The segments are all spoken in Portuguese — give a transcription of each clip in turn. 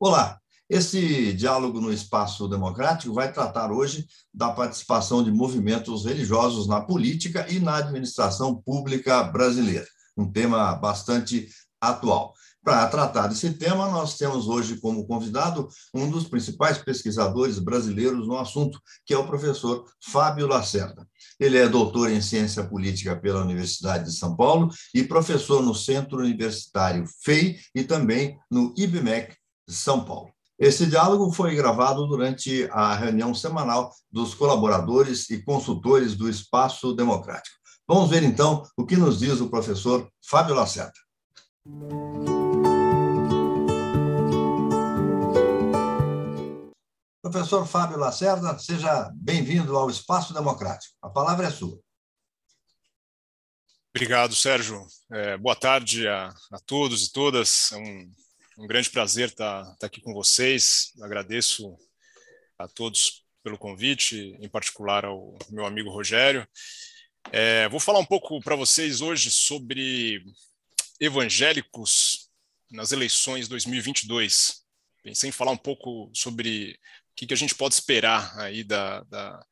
Olá, esse diálogo no espaço democrático vai tratar hoje da participação de movimentos religiosos na política e na administração pública brasileira, um tema bastante atual. Para tratar desse tema, nós temos hoje como convidado um dos principais pesquisadores brasileiros no assunto, que é o professor Fábio Lacerda. Ele é doutor em ciência política pela Universidade de São Paulo e professor no Centro Universitário FEI e também no IBMEC são Paulo. Esse diálogo foi gravado durante a reunião semanal dos colaboradores e consultores do Espaço Democrático. Vamos ver então o que nos diz o professor Fábio Lacerda. Professor Fábio Lacerda, seja bem-vindo ao Espaço Democrático. A palavra é sua. Obrigado, Sérgio. É, boa tarde a, a, todos e todas. É um um grande prazer estar, estar aqui com vocês. Agradeço a todos pelo convite, em particular ao meu amigo Rogério. É, vou falar um pouco para vocês hoje sobre evangélicos nas eleições 2022. Pensei em falar um pouco sobre que, que a gente pode esperar aí da, da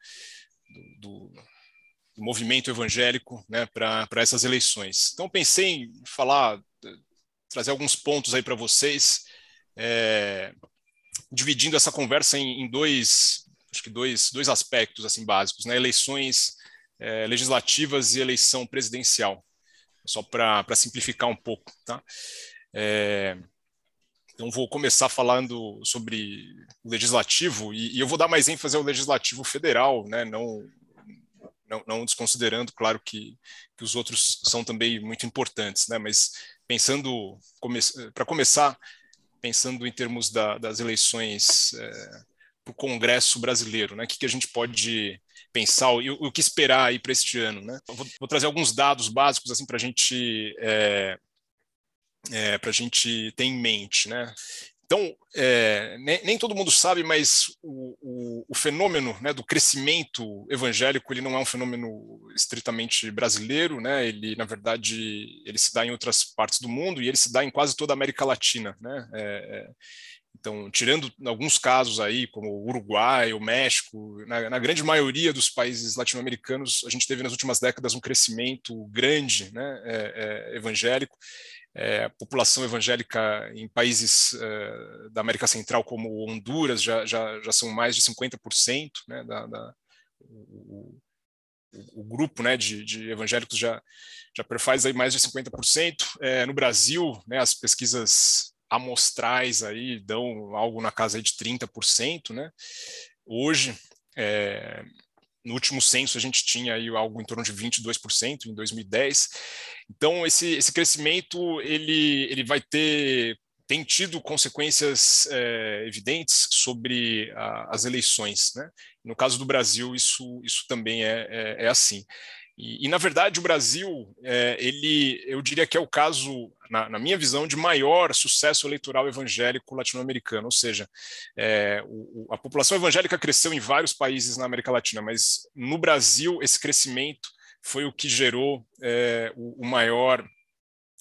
do, do, movimento evangélico né, para essas eleições. Então, pensei em falar trazer alguns pontos aí para vocês, é, dividindo essa conversa em, em, dois, acho que dois, dois aspectos assim básicos, né? Eleições é, legislativas e eleição presidencial, só para simplificar um pouco, tá? É, então vou começar falando sobre o legislativo e, e, eu vou dar mais ênfase ao legislativo federal, né? Não não, não desconsiderando, claro que, que os outros são também muito importantes, né? Mas pensando, come, para começar, pensando em termos da, das eleições é, para o Congresso brasileiro, né? O que, que a gente pode pensar e o, o que esperar aí para este ano, né? Vou, vou, trazer alguns dados básicos assim para a gente é, é, para a gente ter em mente, né? Então, é, nem, nem, todo mundo sabe, mas o, o, o fenômeno né, do crescimento evangélico ele não é um fenômeno estritamente brasileiro, né? Ele, na verdade, ele se dá em outras partes do mundo e ele se dá em quase toda a América Latina, né? É, é então, tirando alguns casos aí, como o Uruguai, o México, na, na grande maioria dos países latino-americanos, a gente teve nas últimas décadas um crescimento grande, né, é, é, evangélico é, população evangélica em países é, da América Central, como Honduras, já, já, já são mais de 50%, né, da, da o, o, o, grupo né, de, de, evangélicos já, já perfaz aí mais de 50%. É, no Brasil, né, as pesquisas amostrais aí dão algo na casa de 30%. Né? Hoje, é, no último censo a gente tinha aí algo em torno de 22% em 2010. Então esse, esse crescimento ele, ele vai ter tem tido consequências é, evidentes sobre a, as eleições. Né? No caso do Brasil, isso, isso também é, é, é assim. E, e, na verdade, o Brasil, é, ele, eu diria que é o caso, na, na, minha visão, de maior sucesso eleitoral evangélico latino-americano. Ou seja, é, o, a população evangélica cresceu em vários países na América Latina, mas no Brasil, esse crescimento foi o que gerou é, o, o, maior.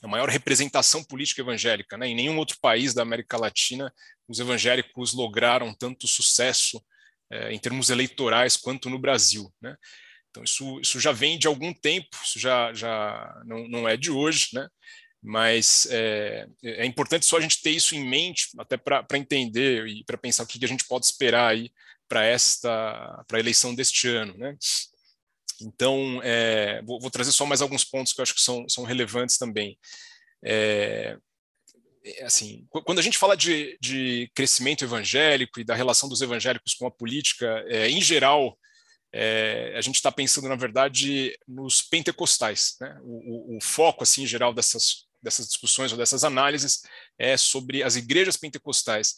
A maior representação política evangélica. Né? Em nenhum outro país da América Latina os evangélicos lograram tanto sucesso é, em termos eleitorais quanto no Brasil. Né? Então, isso, isso já vem de algum tempo, isso já, já não, não é de hoje, né? mas é, é importante só a gente ter isso em mente, até para entender e para pensar o que, que a gente pode esperar aí para esta para a eleição deste ano. Né? Então, é, vou, vou, trazer só mais alguns pontos que eu acho que são, são relevantes também. É, é assim, quando a gente fala de, de, crescimento evangélico e da relação dos evangélicos com a política, é, em geral, é, a gente está pensando, na verdade, nos pentecostais. Né? O, o, o, foco, assim, em geral, dessas, dessas discussões ou dessas análises é sobre as igrejas pentecostais.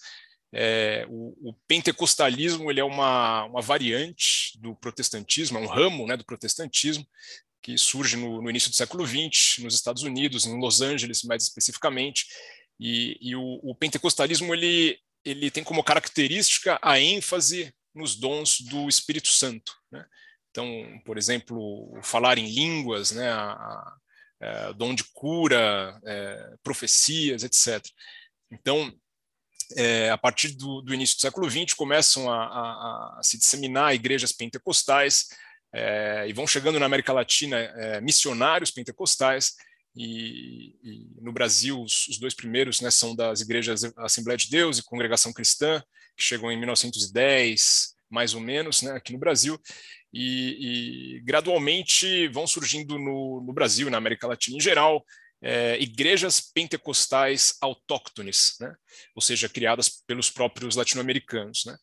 É, o, o, pentecostalismo ele é uma, uma variante do protestantismo, é um ramo né, do protestantismo que surge no, no início do século XX, nos Estados Unidos, em Los Angeles mais especificamente, E, e o, o, pentecostalismo ele, ele tem como característica a ênfase nos dons do Espírito Santo. Né? Então, por exemplo, falar em línguas, né, a, a, a dom de cura, é, profecias, etc. Então, é, a partir do, do, início do século XX, começam a, a, a se disseminar igrejas pentecostais é, e vão chegando na América Latina é, missionários pentecostais. E, e no Brasil, os, os, dois primeiros né, são das igrejas Assembleia de Deus e Congregação Cristã, que chegam em 1910, mais ou menos, né, aqui no Brasil. E, e gradualmente vão surgindo no, no Brasil, na América Latina em geral, é, igrejas pentecostais autóctones, né? ou seja, criadas pelos próprios latino-americanos. Né?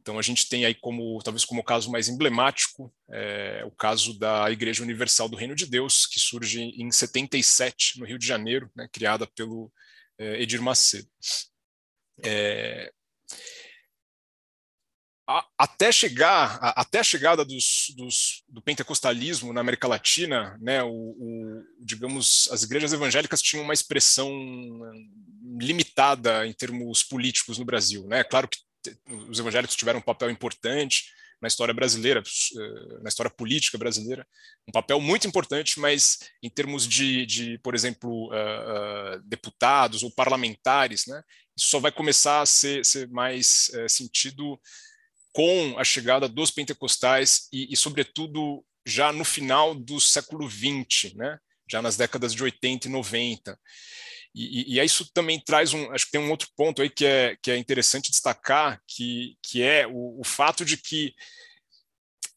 Então a gente tem aí como, talvez como o caso mais emblemático, é, o caso da Igreja Universal do Reino de Deus, que surge em 77, no Rio de Janeiro, né? criada pelo é, Edir Macedo. É, até chegar até a chegada dos, dos, do pentecostalismo na América Latina, né, o, o, digamos as igrejas evangélicas tinham uma expressão limitada em termos políticos no Brasil, né? Claro que os evangélicos tiveram um papel importante na história brasileira, eh, na história política brasileira, um papel muito importante, mas em termos de, de por exemplo, uh, uh, deputados ou parlamentares, né, isso só vai começar a ser, ser mais uh, sentido com a chegada dos pentecostais e, e, sobretudo, já no final do século XX, né? já nas décadas de 80 e 90. E, e, e isso também traz um, acho que tem um outro ponto aí que é, que é interessante destacar, que, que é o, o fato de que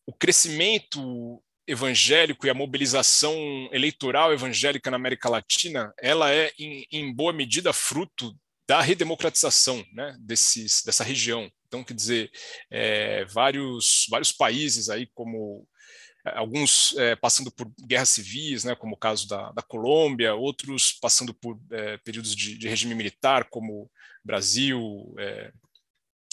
o crescimento evangélico e a mobilização eleitoral evangélica na América Latina, ela é em, em boa medida fruto da redemocratização né, desses, dessa região. Então, quer dizer, é, vários, vários países aí, como alguns é, passando por guerras civis, né, como o caso da, da Colômbia, outros passando por é, períodos de, de, regime militar, como Brasil, é,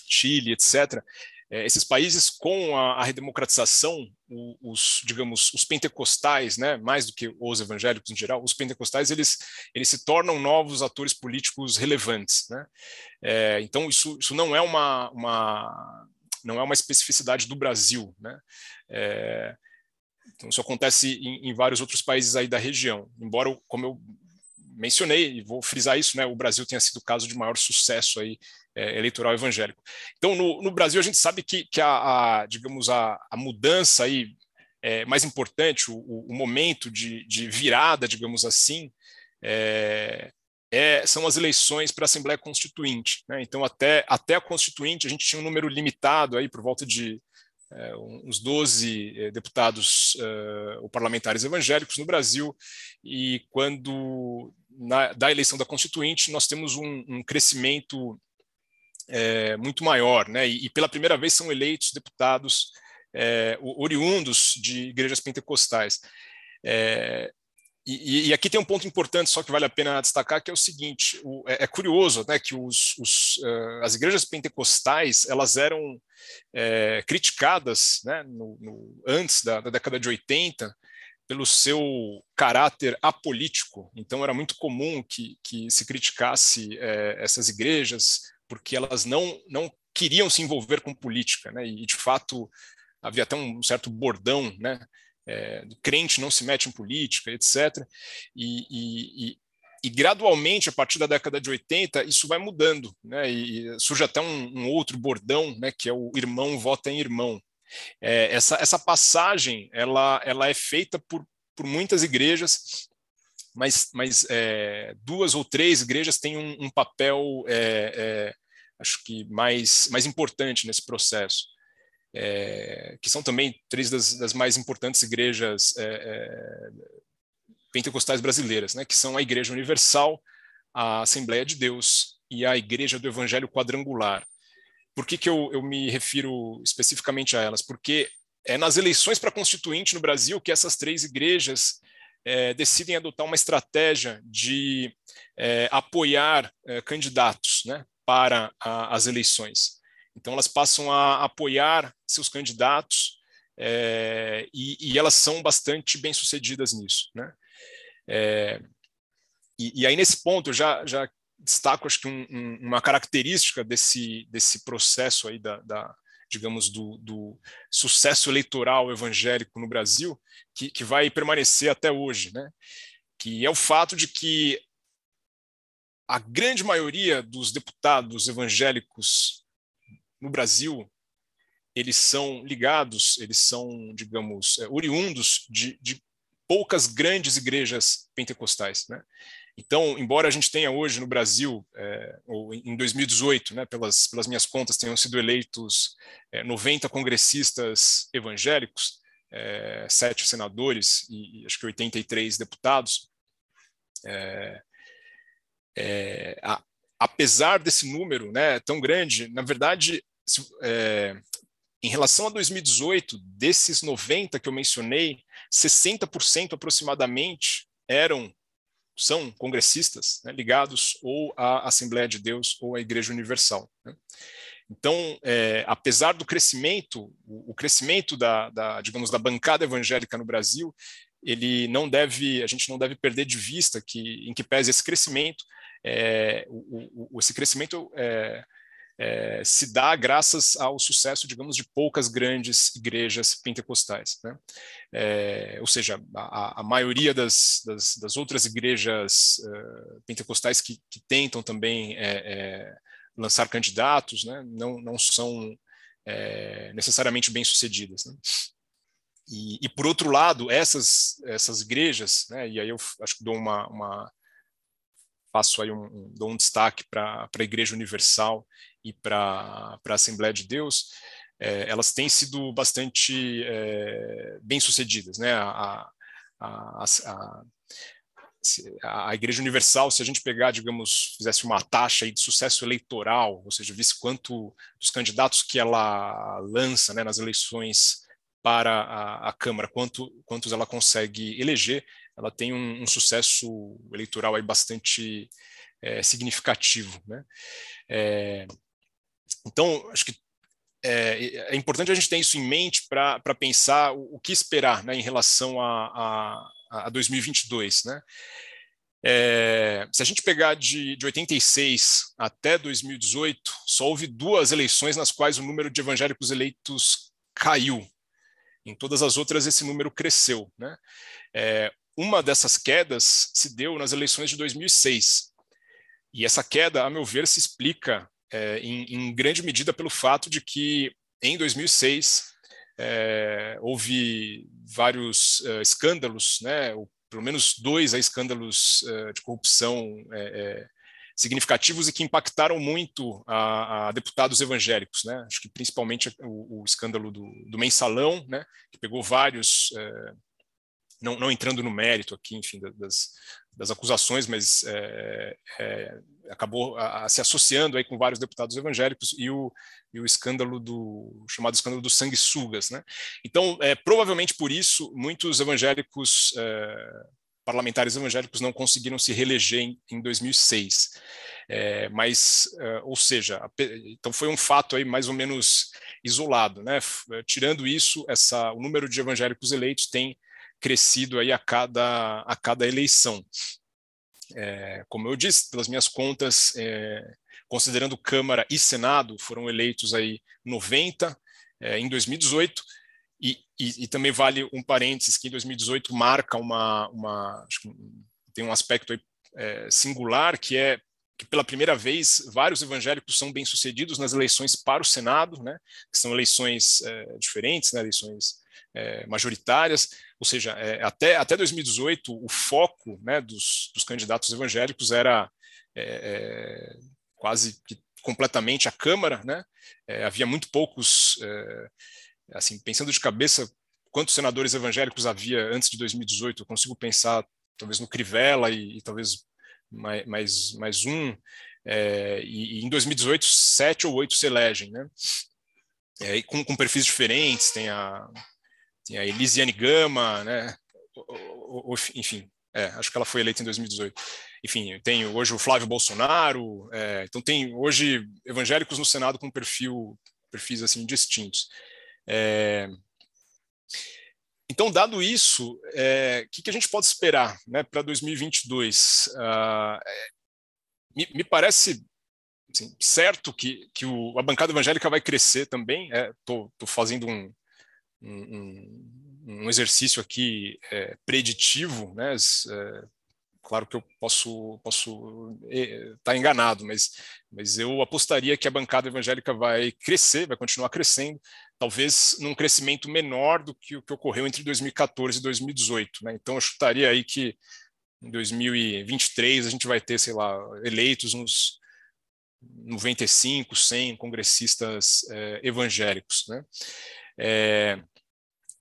Chile, etc. É, esses países, com a, a redemocratização, os, digamos, os pentecostais, né, mais do que os evangélicos em geral, os pentecostais, eles, eles se tornam novos atores políticos relevantes. Né? É, então, isso, isso não é uma, uma, não é uma especificidade do Brasil. Né? É, então, isso acontece em, em, vários outros países aí da região. Embora, como eu mencionei, e vou frisar isso, né, o Brasil tenha sido o caso de maior sucesso aí, é, eleitoral evangélico. Então, no, no, Brasil, a gente sabe que, que a, a digamos, a, a, mudança aí, é, mais importante, o, o momento de, de, virada, digamos assim, é, é, são as eleições para a Assembleia Constituinte. Né? Então, até, até a Constituinte, a gente tinha um número limitado, aí, por volta de é, uns 12 é, deputados uh, ou parlamentares evangélicos no Brasil, e quando na, da eleição da Constituinte nós temos um, um crescimento é, muito maior, né? E, e, pela primeira vez são eleitos deputados é, oriundos de igrejas pentecostais. É, e, e, aqui tem um ponto importante, só que vale a pena destacar, que é o seguinte: o, é, é, curioso, né, que os, os, uh, as igrejas pentecostais elas eram é, criticadas, né, no, no, antes da, da década de 80 pelo seu caráter apolítico. Então era muito comum que, que se criticasse é, essas igrejas porque elas não, não queriam se envolver com política, né? E de fato havia até um certo bordão, né? É, crente não se mete em política, etc. E, e, e, e, gradualmente, a partir da década de 80, isso vai mudando, né? E surge até um, um outro bordão, né? Que é o irmão vota em irmão. É, essa, essa passagem, ela, ela é feita por, por muitas igrejas mas, mas é, duas ou três igrejas têm um, um papel, é, é, acho que mais, mais importante nesse processo, é, que são também três das, das mais importantes igrejas é, é, pentecostais brasileiras, né, que são a Igreja Universal, a Assembleia de Deus e a Igreja do Evangelho Quadrangular. Por que, que eu, eu me refiro especificamente a elas? Porque é nas eleições para constituinte no Brasil que essas três igrejas é, decidem adotar uma estratégia de é, apoiar é, candidatos né, para a, as eleições. Então, elas passam a apoiar seus candidatos é, e, e, elas são bastante bem-sucedidas nisso. Né? É, e, e, aí, nesse ponto, já, já destaco, acho que um, um, uma característica desse, desse processo aí da, da digamos, do, do, sucesso eleitoral evangélico no Brasil, que, que vai permanecer até hoje, né? que é o fato de que a grande maioria dos deputados evangélicos no Brasil eles são ligados, eles são, digamos, é, oriundos de, de poucas grandes igrejas pentecostais. Né? Então, embora a gente tenha hoje no Brasil, é, ou em 2018, né, pelas, pelas minhas contas, tenham sido eleitos é, 90 congressistas evangélicos, é, sete senadores e, e, acho que 83 deputados, é, é, a, apesar desse número né, tão grande, na verdade, é, em relação a 2018, desses 90 que eu mencionei, 60% aproximadamente eram são congressistas né, ligados ou à Assembleia de Deus ou à Igreja Universal. Né? Então, é, apesar do crescimento, o, o crescimento da, da, digamos, da bancada evangélica no Brasil, ele não deve, a gente não deve perder de vista que, em que pese esse crescimento, é, o, o, esse crescimento é, é, se dá graças ao sucesso, digamos, de poucas grandes igrejas pentecostais. Né? É, ou seja, a, a maioria das, das, das, outras igrejas uh, pentecostais que, que, tentam também é, é lançar candidatos né, não, não são é, necessariamente bem-sucedidas. Né? E, e, por outro lado, essas, essas igrejas, né, e aí eu acho que dou uma, uma faço aí um, um, dou um destaque para a Igreja Universal e para a Assembleia de Deus, é, elas têm sido bastante é, bem-sucedidas. Né? A, a, a, a, Igreja Universal, se a gente pegar, digamos, fizesse uma taxa de sucesso eleitoral, ou seja, visse quanto dos candidatos que ela lança né, nas eleições para a, a Câmara, quanto, quantos ela consegue eleger, ela tem um, um sucesso eleitoral aí bastante é, significativo. Né? É, então, acho que é, é, importante a gente ter isso em mente para pensar o, o, que esperar né, em relação a, a, a 2022. Né? É, se a gente pegar de, de 86 até 2018, só houve duas eleições nas quais o número de evangélicos eleitos caiu. Em todas as outras, esse número cresceu. Né? É, uma dessas quedas se deu nas eleições de 2006. E essa queda, a meu ver, se explica é, em, em, grande medida pelo fato de que em 2006 é, houve vários uh, escândalos, né, ou pelo menos dois escândalos uh, de corrupção é, significativos e que impactaram muito a, a, deputados evangélicos, né? Acho que principalmente o, o escândalo do, do, mensalão, né? Que pegou vários, não, não, entrando no mérito aqui, enfim, das, das acusações, mas é, é, acabou a, a, se associando aí com vários deputados evangélicos e o, e o escândalo do chamado escândalo dos sanguessugas, né? Então, é, provavelmente por isso muitos evangélicos é, parlamentares evangélicos não conseguiram se reeleger em, em 2006. É, mas, é, ou seja, então foi um fato aí mais ou menos isolado, né? Tirando isso, essa, o número de evangélicos eleitos tem crescido aí a cada, a cada eleição. É, como eu disse, pelas minhas contas, é, considerando Câmara e Senado, foram eleitos aí 90 é, em 2018, e, e, e, também vale um parênteses que em 2018 marca uma, uma tem um aspecto aí, é, singular que é que pela primeira vez vários evangélicos são bem sucedidos nas eleições para o Senado, né, que são eleições é, diferentes, né, eleições é, majoritárias, ou seja, é, até, até 2018 o foco né, dos, dos candidatos evangélicos era é, quase que completamente a Câmara, né, havia muito poucos, assim, pensando de cabeça, quantos senadores evangélicos havia antes de 2018, eu consigo pensar talvez no Crivella e, e talvez mais, mais, mais um, e, e em 2018 sete ou oito se elegem, né, é, com, com, perfis diferentes, tem a, tem a Elisiane Gama, né? enfim, é, acho que ela foi eleita em 2018. Enfim, tem hoje o Flávio Bolsonaro, é, então tem hoje evangélicos no Senado com perfil, perfis assim distintos. É, então, dado isso, o é, que, que, a gente pode esperar né, para 2022? Uh, me, me parece assim, certo que, que o, a bancada evangélica vai crescer também. Estou é, fazendo um, um, um, exercício aqui é, preditivo, né? É, claro que eu posso posso estar tá enganado, mas, mas eu apostaria que a bancada evangélica vai crescer, vai continuar crescendo, talvez num crescimento menor do que o que ocorreu entre 2014 e 2018. Né? Então eu chutaria aí que em 2023 a gente vai ter, sei lá, eleitos uns 95, 100 congressistas é, evangélicos. Né? É,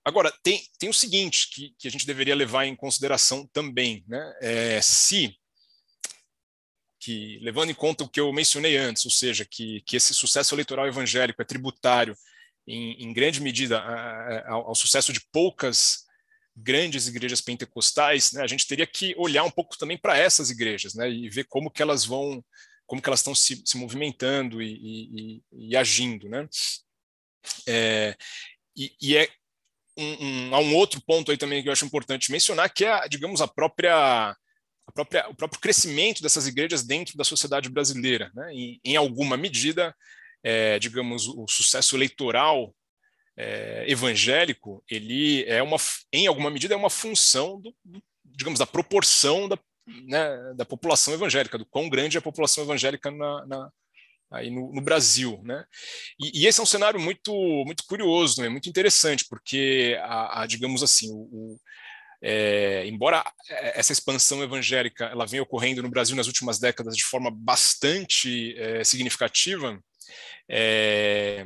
agora, tem, tem o seguinte que, que a gente deveria levar em consideração também. Né? É, se, que, levando em conta o que eu mencionei antes, ou seja, que, que esse sucesso eleitoral evangélico é tributário em, em grande medida ao, ao sucesso de poucas grandes igrejas pentecostais, né, a gente teria que olhar um pouco também para essas igrejas, né, e ver como que elas vão, como que elas estão se, se movimentando e, e, e, agindo, né. É, e, e, é um, um, há um outro ponto aí também que eu acho importante mencionar, que é, digamos, a própria, a própria o próprio crescimento dessas igrejas dentro da sociedade brasileira, né, em, em alguma medida, é, digamos, o sucesso eleitoral é, evangélico, ele é uma, em alguma medida, é uma função do, digamos, da proporção da, né, da população evangélica, do quão grande é a população evangélica na, na aí no, no, Brasil, né? E, e, esse é um cenário muito muito curioso, né? muito interessante, porque a, a digamos assim, o, o é, embora essa expansão evangélica ela venha ocorrendo no Brasil nas últimas décadas de forma bastante é, significativa, é,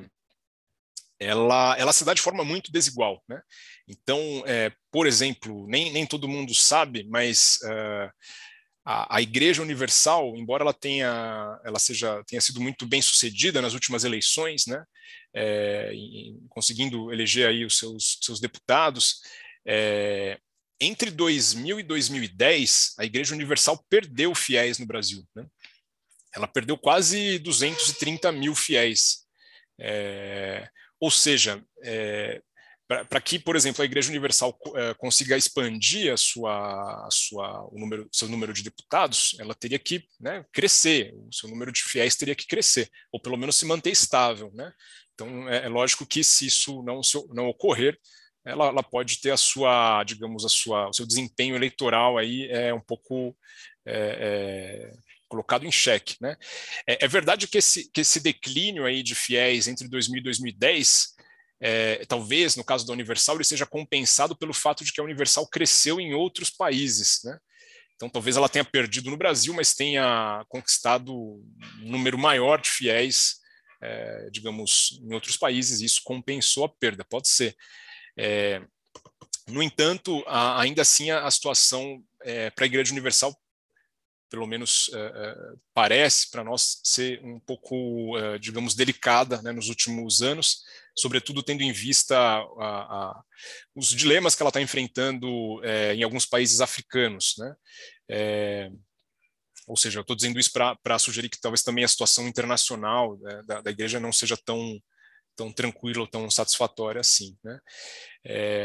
ela, ela se dá de forma muito desigual. Né? Então, é, por exemplo, nem, nem todo mundo sabe, mas uh, a, a, Igreja Universal, embora ela tenha, ela seja, tenha sido muito bem sucedida nas últimas eleições, né? É, em, conseguindo eleger aí os seus, seus deputados, é, entre 2000 e 2010, a Igreja Universal perdeu fiéis no Brasil. Né? Ela perdeu quase 230 mil fiéis. É, ou seja, é, para que, por exemplo, a Igreja Universal é, consiga expandir a sua, a sua, o número, seu número de deputados, ela teria que né, crescer, o seu número de fiéis teria que crescer, ou pelo menos se manter estável. Né? Então, é, é lógico que se isso não, se, não ocorrer, ela, ela, pode ter a sua, digamos, a sua, o seu desempenho eleitoral aí é um pouco é, é, colocado em xeque. Né? É, é, verdade que esse, que esse declínio aí de fiéis entre 2000 e 2010, é, talvez no caso da Universal, ele seja compensado pelo fato de que a Universal cresceu em outros países. Né? Então, talvez ela tenha perdido no Brasil, mas tenha conquistado um número maior de fiéis, é, digamos, em outros países, e isso compensou a perda, pode ser. É, no entanto, a, ainda assim, a, a situação é, para a Igreja Universal pelo menos uh, parece para nós ser um pouco, digamos, delicada né, nos últimos anos, sobretudo tendo em vista a, a, os dilemas que ela está enfrentando em alguns países africanos. Né? ou seja, eu estou dizendo isso para sugerir que talvez também a situação internacional né, da, da, igreja não seja tão tão tranquila ou tão satisfatória assim. Né?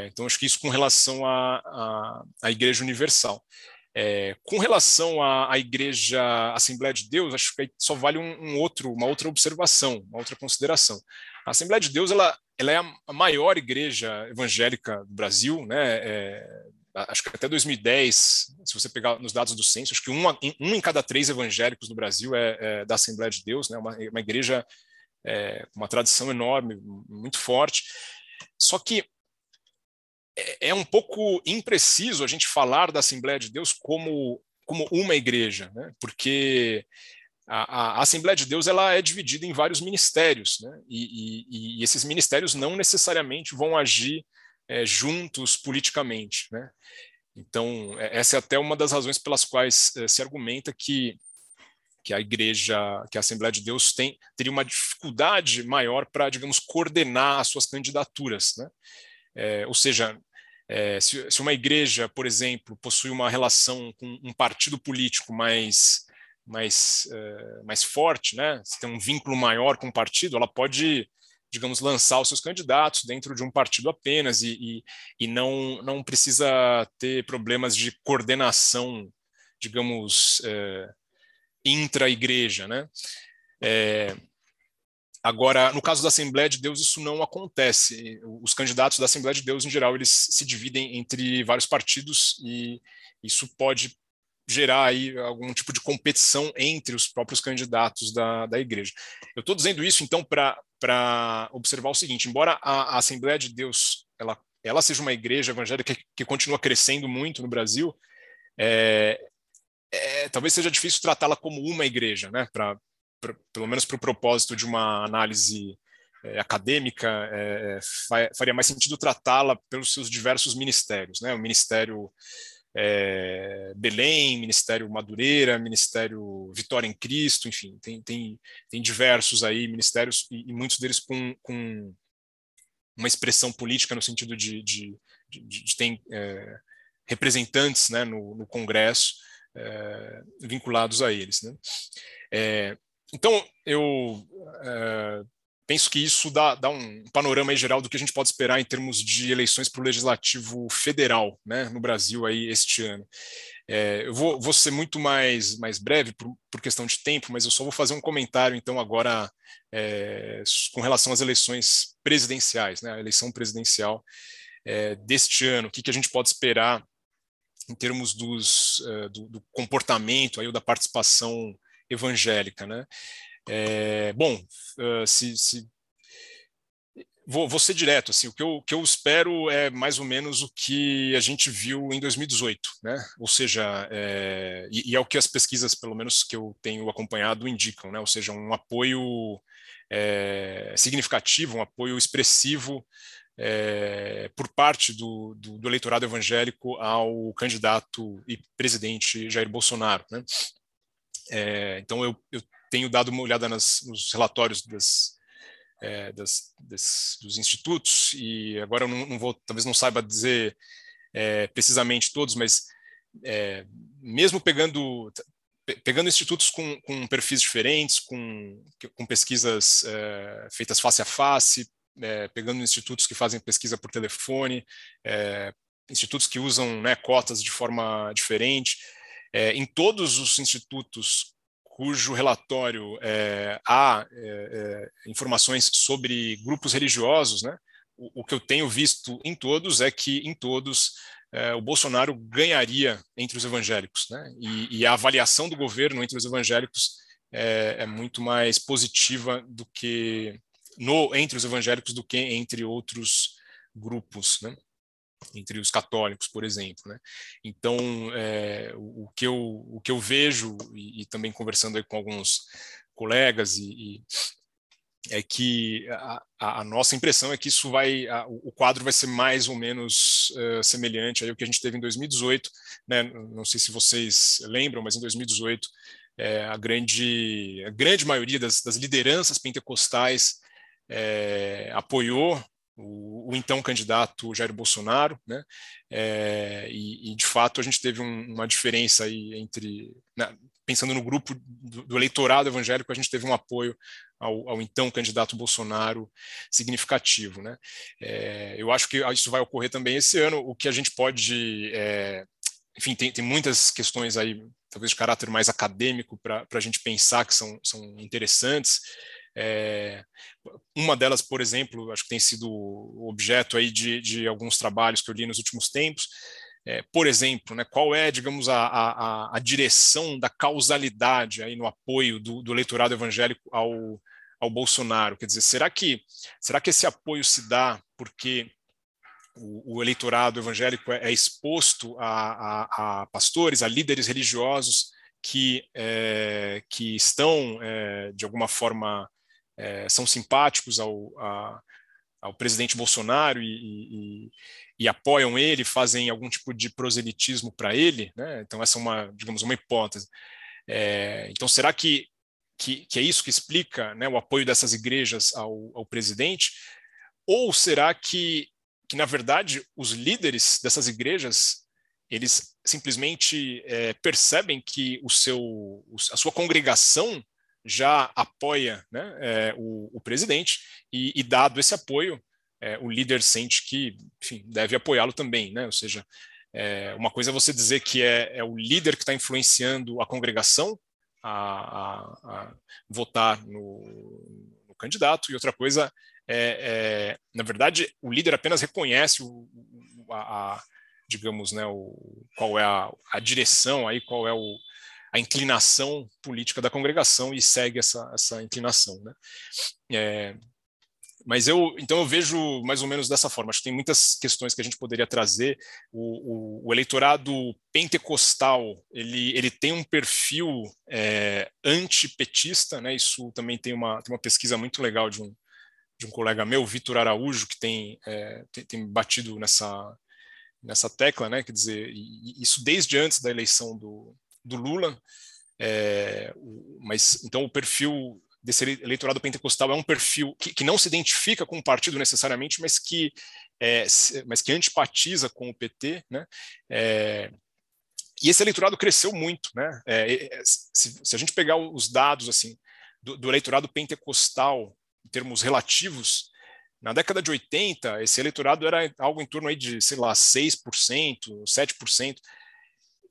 então, acho que isso com relação à Igreja Universal. É, com relação à, à, Igreja Assembleia de Deus, acho que só vale um, um, outro, uma outra observação, uma outra consideração. A Assembleia de Deus ela, ela é a maior igreja evangélica do Brasil, né? É, acho que até 2010, se você pegar nos dados do censo, acho que um, um em cada três evangélicos no Brasil é, é da Assembleia de Deus, né? Uma, uma igreja é, uma tradição enorme, muito forte. Só que é, é um pouco impreciso a gente falar da Assembleia de Deus como, como uma igreja, né? porque a, a, Assembleia de Deus ela é dividida em vários ministérios, né? e, e, e esses ministérios não necessariamente vão agir é, juntos politicamente. Né? Então, é, essa é até uma das razões pelas quais é, se argumenta que, que a igreja, que a Assembleia de Deus tem, teria uma dificuldade maior para, digamos, coordenar as suas candidaturas. Né? É, ou seja, é, se, se, uma igreja, por exemplo, possui uma relação com um partido político mais, mais, é, mais forte, né, se tem um vínculo maior com o partido, ela pode, digamos, lançar os seus candidatos dentro de um partido apenas e, e, e não, não precisa ter problemas de coordenação, digamos, é, intra-igreja, né? É, agora, no caso da Assembleia de Deus, isso não acontece. Os candidatos da Assembleia de Deus, em geral, eles se dividem entre vários partidos e isso pode gerar aí algum tipo de competição entre os próprios candidatos da, da igreja. Eu estou dizendo isso, então, para observar o seguinte, embora a, a, Assembleia de Deus ela, ela seja uma igreja evangélica que, que continua crescendo muito no Brasil, é, é, talvez seja difícil tratá-la como uma igreja, né? Pra, pra pelo menos para o propósito de uma análise é, acadêmica, é, é faria mais sentido tratá-la pelos seus diversos ministérios, né? O Ministério é, Belém, Ministério Madureira, Ministério Vitória em Cristo, enfim, tem, tem, tem diversos aí ministérios e, e muitos deles com, com, uma expressão política no sentido de, de, de, de ter é, representantes né, no, no Congresso é, vinculados a eles. Né? É, então, eu é, penso que isso dá, dá, um panorama geral do que a gente pode esperar em termos de eleições para o legislativo federal né, no Brasil aí este ano. É, eu vou, vou, ser muito mais, mais breve por, por, questão de tempo, mas eu só vou fazer um comentário então agora é, com relação às eleições presidenciais, né, a eleição presidencial é, deste ano, o que, que a gente pode esperar em termos dos, uh, do, do, comportamento aí, ou da participação evangélica. Né? É, bom, uh, se, se vou, vou, ser direto, assim, o que, eu, o que eu espero é mais ou menos o que a gente viu em 2018, né? Ou seja, é, e, e, é o que as pesquisas, pelo menos que eu tenho acompanhado, indicam, né? Ou seja, um apoio é, significativo, um apoio expressivo é, por parte do, do, do, eleitorado evangélico ao candidato e presidente Jair Bolsonaro. Né? É, então, eu, eu, tenho dado uma olhada nas, nos relatórios das, é, das, das, dos institutos, e agora eu não, não, vou, talvez não saiba dizer é, precisamente todos, mas é, mesmo pegando pegando institutos com, com perfis diferentes, com, com pesquisas é, feitas face a face, é, pegando institutos que fazem pesquisa por telefone, é, institutos que usam né, cotas de forma diferente. Em todos os institutos cujo relatório é, há é, é, informações sobre grupos religiosos, né, o, o, que eu tenho visto em todos é que em todos o Bolsonaro ganharia entre os evangélicos, né, e, e, a avaliação do governo entre os evangélicos é muito mais positiva do que no, entre os evangélicos do que entre outros grupos, né? Entre os católicos, por exemplo. Né? Então, é, o, que eu, o que eu vejo, e, e também conversando com alguns colegas, e, e é que a, a, nossa impressão é que isso vai, a, o quadro vai ser mais ou menos uh, semelhante ao que a gente teve em 2018. Né? Não sei se vocês lembram, mas em 2018 é, a, grande, a grande maioria das, das lideranças pentecostais é, apoiou o, o, então candidato Jair Bolsonaro, né? É, e, e, de fato a gente teve um, uma diferença aí entre, né, pensando no grupo do, do, eleitorado evangélico, a gente teve um apoio ao, ao então candidato Bolsonaro significativo, né? É, eu acho que isso vai ocorrer também esse ano. O que a gente pode, é, enfim, tem, tem muitas questões aí, talvez de caráter mais acadêmico para a gente pensar que são, são interessantes. É, uma delas, por exemplo, acho que tem sido objeto aí de, de alguns trabalhos que eu li nos últimos tempos. É, por exemplo, né, qual é, digamos, a, a, a, direção da causalidade aí no apoio do, do eleitorado evangélico ao, ao Bolsonaro? Quer dizer, será que, será que esse apoio se dá porque o, o eleitorado evangélico é, é exposto a, a, a, pastores, a líderes religiosos que, é, que estão, é, de alguma forma, é, são simpáticos ao, a, ao presidente Bolsonaro e, e, e, apoiam ele, fazem algum tipo de proselitismo para ele, né? Então essa é uma, digamos, uma hipótese. É, então será que, que, que, é isso que explica né, o apoio dessas igrejas ao, ao presidente? Ou será que, que na verdade os líderes dessas igrejas eles simplesmente é, percebem que o seu, a sua congregação já apoia né, é, o, o, presidente e, e, dado esse apoio, é, o líder sente que enfim, deve apoiá-lo também. Né? Ou seja, é, uma coisa é você dizer que é, é o líder que está influenciando a congregação, a, a votar no, no, candidato, e outra coisa é, é, na verdade, o líder apenas reconhece o, a, a digamos, né, o, qual é a, a direção, aí, qual é o, a inclinação política da congregação e segue essa, essa inclinação. Né? É, mas eu, então eu vejo mais ou menos dessa forma. Acho que tem muitas questões que a gente poderia trazer. O, o, o eleitorado pentecostal ele, ele tem um perfil é, antipetista, né? Isso também tem uma, tem uma pesquisa muito legal de um, de um colega meu, Vitor Araújo, que tem, é, tem, tem, batido nessa, nessa tecla, né? Quer dizer, isso desde antes da eleição do, do Lula. É, mas então o perfil desse eleitorado pentecostal é um perfil que, que não se identifica com o partido necessariamente, mas que, é, mas que antipatiza com o PT, né? É, e esse eleitorado cresceu muito, né? É, é, se, se, a gente pegar os dados assim do, do, eleitorado pentecostal em termos relativos, na década de 80, esse eleitorado era algo em torno aí de, sei lá, 6%, 7%.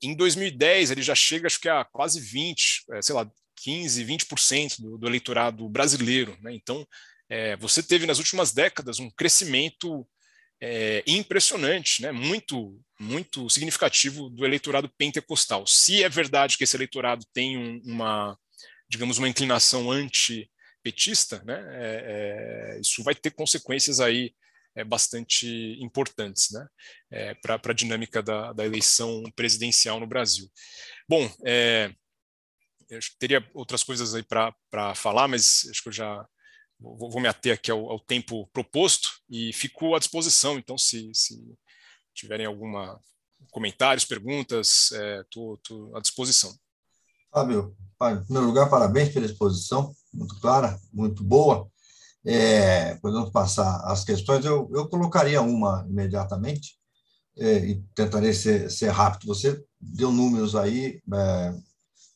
Em 2010, ele já chega, acho que a quase 20, é, sei lá, 15, 20% do, do eleitorado brasileiro. Né? Então, é, você teve nas últimas décadas um crescimento é, impressionante, né? muito, muito significativo do eleitorado pentecostal. Se é verdade que esse eleitorado tem um, uma, digamos, uma inclinação anti-petista, né? É, isso vai ter consequências aí é, bastante importantes né? É, para a dinâmica da, da, eleição presidencial no Brasil. Bom, é, que teria outras coisas aí para falar, mas acho que eu já vou, vou me ater aqui ao, ao, tempo proposto e fico à disposição. Então, se, se tiverem alguma comentários, perguntas, estou é, à disposição. Fábio, em primeiro lugar, parabéns pela exposição, muito clara, muito boa. É, podemos passar as questões. Eu, eu colocaria uma imediatamente é, e tentarei ser, ser rápido. Você deu números aí é,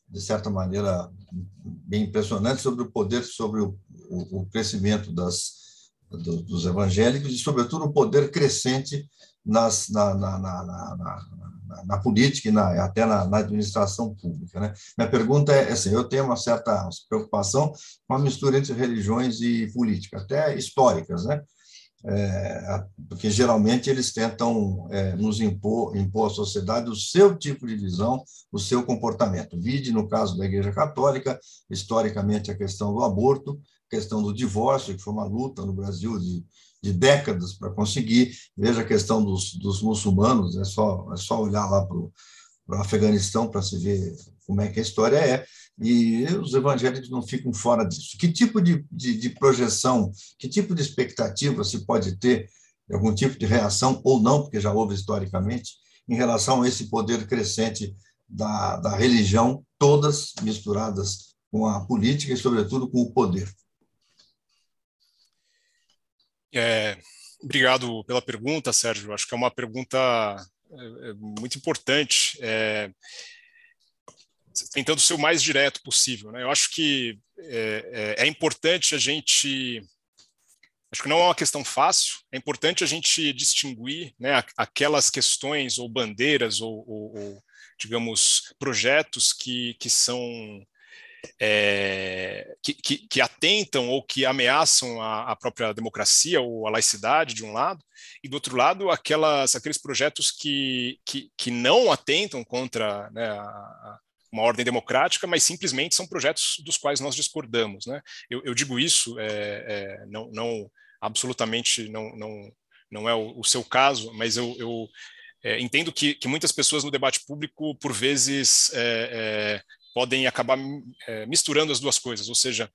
de certa maneira, bem impressionante sobre o poder, sobre o, o, o crescimento das, do, dos evangélicos e, sobretudo, o poder crescente nas, na, na, na, na, política e na, até na, administração pública. Né? Minha pergunta é assim, eu tenho uma certa preocupação com a mistura entre religiões e política, até históricas, né? é, porque geralmente eles tentam é, nos impor, impor à sociedade o seu tipo de visão, o seu comportamento. Vide no caso da Igreja Católica, historicamente a questão do aborto, questão do divórcio, que foi uma luta no Brasil de, de décadas para conseguir. Veja a questão dos, dos muçulmanos, é só, é só olhar lá para o Afeganistão para se ver como é que a história é e os evangélicos não ficam fora disso. Que tipo de, de, de, projeção, que tipo de expectativa se pode ter, algum tipo de reação ou não, porque já houve historicamente, em relação a esse poder crescente da, da religião, todas misturadas com a política e, sobretudo, com o poder? É, obrigado pela pergunta, Sérgio. Acho que é uma pergunta é, é muito importante. É, tentando ser o mais direto possível. Né? Eu acho que é, é, é, importante a gente. Acho que não é uma questão fácil, é importante a gente distinguir né, aquelas questões ou bandeiras ou, ou, ou digamos, projetos que, que são. É, que, que, que, atentam ou que ameaçam a, a, própria democracia ou a laicidade, de um lado, e do outro lado, aquelas, aqueles projetos que, que, que não atentam contra né, a, uma ordem democrática, mas simplesmente são projetos dos quais nós discordamos. Né? Eu, eu digo isso, é, é, não, não, absolutamente não, não, não é o, o seu caso, mas eu, eu é, entendo que, que, muitas pessoas no debate público, por vezes, é, é, podem acabar é, misturando as duas coisas, ou seja,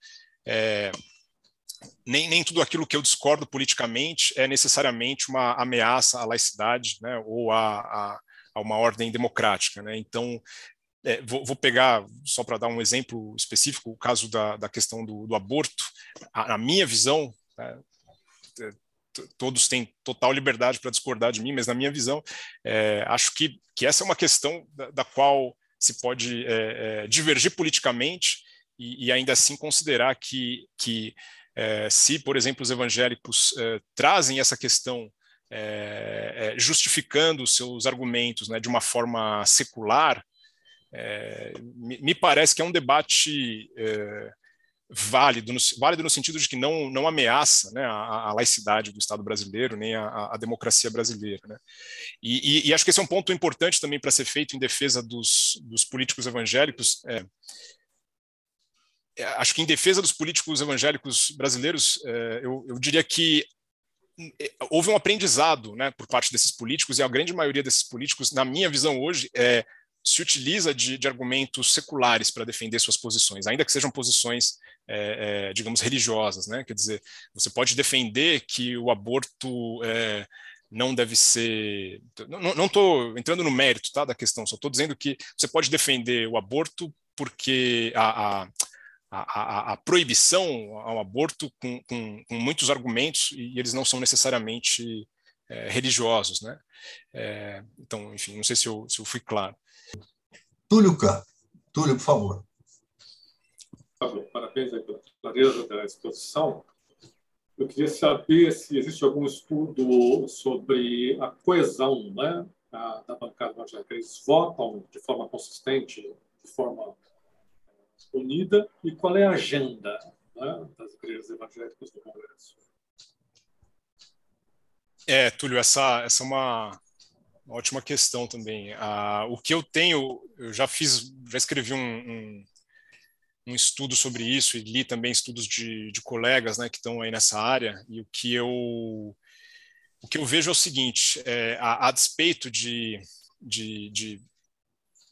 nem, nem tudo aquilo que eu discordo politicamente é necessariamente uma ameaça à laicidade né, ou a, a, a uma ordem democrática. Né? Então, é, vou, vou, pegar, só para dar um exemplo específico, o caso da, da questão do, do aborto. A, a, minha visão, né, todos têm total liberdade para discordar de mim, mas na minha visão, é, acho que, que essa é uma questão da, da qual se pode é, é divergir politicamente e, e, ainda assim considerar que, que é, se, por exemplo, os evangélicos é, trazem essa questão justificando os seus argumentos né, de uma forma secular, é, me, me, parece que é um debate é, válido, no, válido no sentido de que não, não ameaça né, a, a laicidade do Estado brasileiro, nem a, a democracia brasileira. Né? E, e, e, acho que esse é um ponto importante também para ser feito em defesa dos, dos políticos evangélicos. É, é, acho que em defesa dos políticos evangélicos brasileiros, é, eu, eu diria que é, houve um aprendizado né, por parte desses políticos, e a grande maioria desses políticos, na minha visão hoje, é, se utiliza de, de argumentos seculares para defender suas posições, ainda que sejam posições, é, é, digamos, religiosas. Né? Quer dizer, você pode defender que o aborto é, não deve ser. Não estou entrando no mérito tá, da questão, só estou dizendo que você pode defender o aborto porque a, a a, a, a, proibição ao aborto com, com, com, muitos argumentos e eles não são necessariamente é, religiosos, né? É, então, enfim, não sei se eu, se eu fui claro. Túlio K. Túlio, por favor. Parabéns pela clareza da exposição. Eu queria saber se existe algum estudo sobre a coesão né, da, da bancada evangélica. Eles votam de forma consistente, de forma unida, e qual é a agenda né, das igrejas evangélicas do Congresso? É, Túlio, essa, essa é uma, uma ótima questão também. Ah, o que eu tenho, eu já fiz, já escrevi um, um, um, estudo sobre isso e li também estudos de, de colegas né, que estão aí nessa área, e o que eu, o que eu vejo é o seguinte, é, a, a despeito de, de, de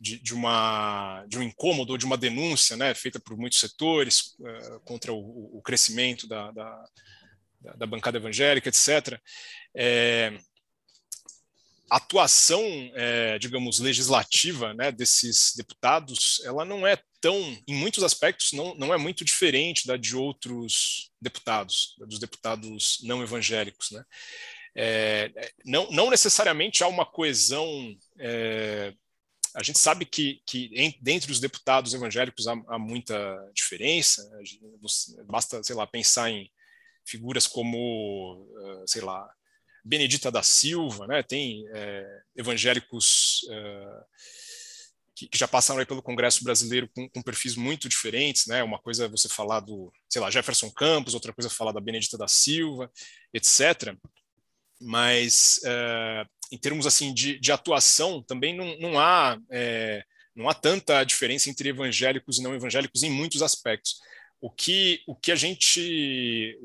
de, uma, de um incômodo ou de uma denúncia né, feita por muitos setores uh, contra o, o crescimento da, da, da, bancada evangélica, etc. É, atuação, é, digamos, legislativa né, desses deputados, ela não é tão, em muitos aspectos, não, não é muito diferente da de outros deputados, dos deputados não evangélicos. Né? É, não, não necessariamente há uma coesão é, a gente sabe que, que dentre os deputados evangélicos há, há, muita diferença. Basta, sei lá, pensar em figuras como, sei lá, Benedita da Silva, né? Tem é, evangélicos é, que, que, já passaram pelo Congresso brasileiro com, com, perfis muito diferentes, né? Uma coisa é você falar do, sei lá, Jefferson Campos, outra coisa é falar da Benedita da Silva, etc. Mas é, em termos assim de, de atuação, também não, não há é, não há tanta diferença entre evangélicos e não evangélicos em muitos aspectos. O que, o que a gente,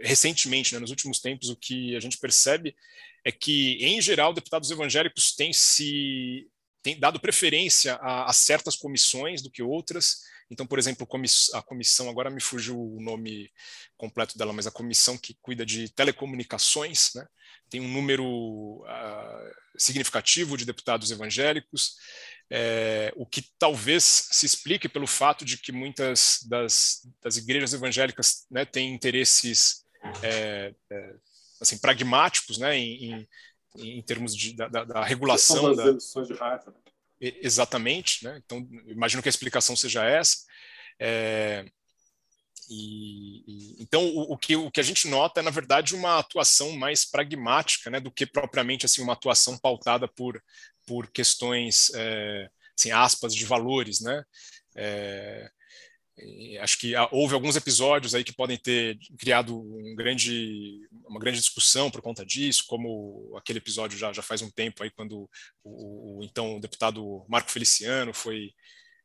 recentemente, né, nos últimos tempos, o que a gente percebe é que, em geral, deputados evangélicos têm se têm dado preferência a, a certas comissões do que outras. Então, por exemplo, a comissão, agora me fugiu o nome completo dela, mas a comissão que cuida de telecomunicações, né, tem um número uh, significativo de deputados evangélicos, é, o que talvez se explique pelo fato de que muitas das, das igrejas evangélicas né, têm interesses é, é, assim pragmáticos, né, em, em, em termos de, da, da regulação das emissões de. Né? Exatamente, né? Então imagino que a explicação seja essa. É, e, e, então o, o, que, o que a gente nota é na verdade uma atuação mais pragmática, né, do que propriamente assim uma atuação pautada por por questões é, assim, aspas de valores, né? É, acho que houve alguns episódios aí que podem ter criado um grande, uma grande discussão por conta disso, como aquele episódio já, já faz um tempo aí quando o, o então deputado Marco Feliciano foi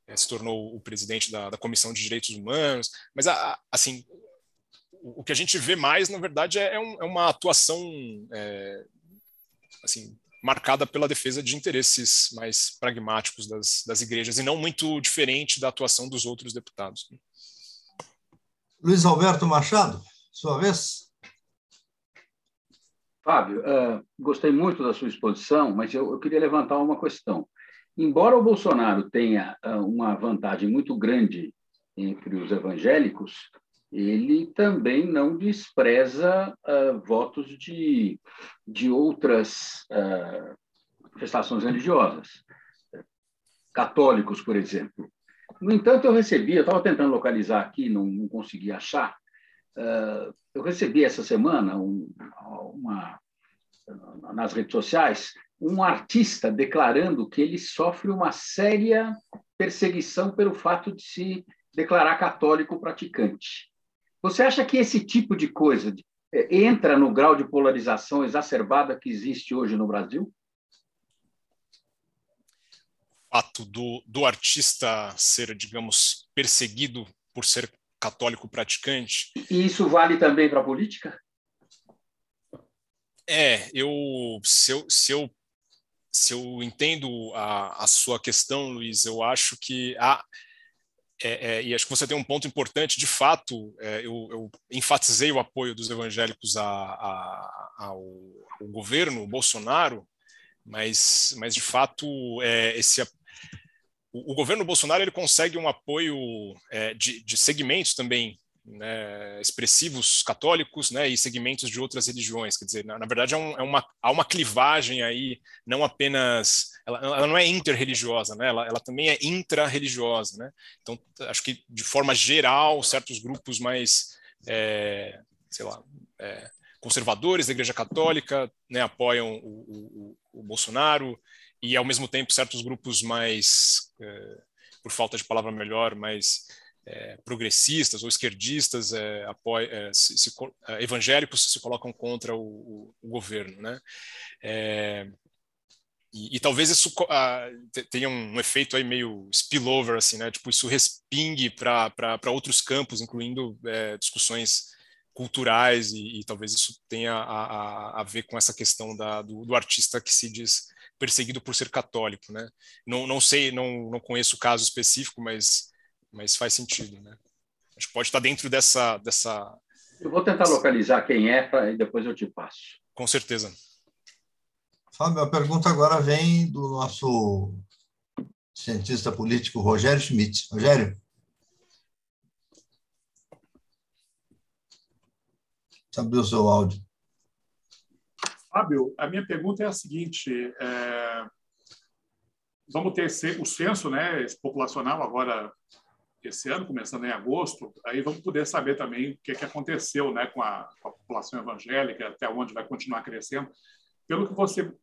é, se tornou o presidente da, da, Comissão de Direitos Humanos, mas a, assim o, o, que a gente vê mais na verdade é, é, um, é uma atuação é, assim marcada pela defesa de interesses mais pragmáticos das, das igrejas e não muito diferente da atuação dos outros deputados. Luiz Alberto Machado, sua vez. Fábio, uh, gostei muito da sua exposição, mas eu, eu, queria levantar uma questão. Embora o Bolsonaro tenha uh, uma vantagem muito grande entre os evangélicos, ele também não despreza uh, votos de, de outras uh, manifestações religiosas, católicos, por exemplo. No entanto, eu recebi, eu estava tentando localizar aqui, não, não consegui achar, uh, eu recebi essa semana um, uma, nas redes sociais um artista declarando que ele sofre uma séria perseguição pelo fato de se declarar católico praticante. Você acha que esse tipo de coisa é, entra no grau de polarização exacerbada que existe hoje no Brasil? O fato do, do artista ser, digamos, perseguido por ser católico praticante. E isso vale também para a política? É, eu se, eu, se eu se eu entendo a, a sua questão, Luiz, eu acho que há, é, é, e acho que você tem um ponto importante. De fato, é, eu, eu, enfatizei o apoio dos evangélicos a, a, ao, ao, governo Bolsonaro, mas, mas de fato, é, esse, o, o, governo Bolsonaro ele consegue um apoio é, de, de segmentos também né, expressivos católicos né, e segmentos de outras religiões. Quer dizer, na, na verdade, é, um, uma, há uma clivagem aí, não apenas. Ela, ela não é interreligiosa, né, ela, ela também é intra-religiosa. Né? Então, acho que, de forma geral, certos grupos mais, é, sei lá, é, conservadores da Igreja Católica né, apoiam o, o, o, Bolsonaro, e, ao mesmo tempo, certos grupos mais, é, por falta de palavra melhor, mais é, progressistas ou esquerdistas é, apoia, é, se, se, é, evangélicos se colocam contra o, o, o governo, né? E, e, talvez isso tenha um, efeito aí meio spillover, assim, né? Tipo, isso respingue para outros campos, incluindo é, discussões culturais e, e, talvez isso tenha a, a, a, ver com essa questão da, do, do artista que se diz perseguido por ser católico, né? Não, não sei, não, não conheço o caso específico, mas mas faz sentido, né? Acho que pode estar dentro dessa, dessa. Eu vou tentar localizar quem é e depois eu te passo. Com certeza. Fábio, a pergunta agora vem do nosso cientista político Rogério Schmidt. Rogério? Abriu o seu áudio. Fábio, a minha pergunta é a seguinte: é... vamos ter o censo né, populacional agora esse ano, começando em agosto, aí vamos poder saber também o que, é que aconteceu né, com a, com, a, população evangélica, até onde vai continuar crescendo. Pelo que você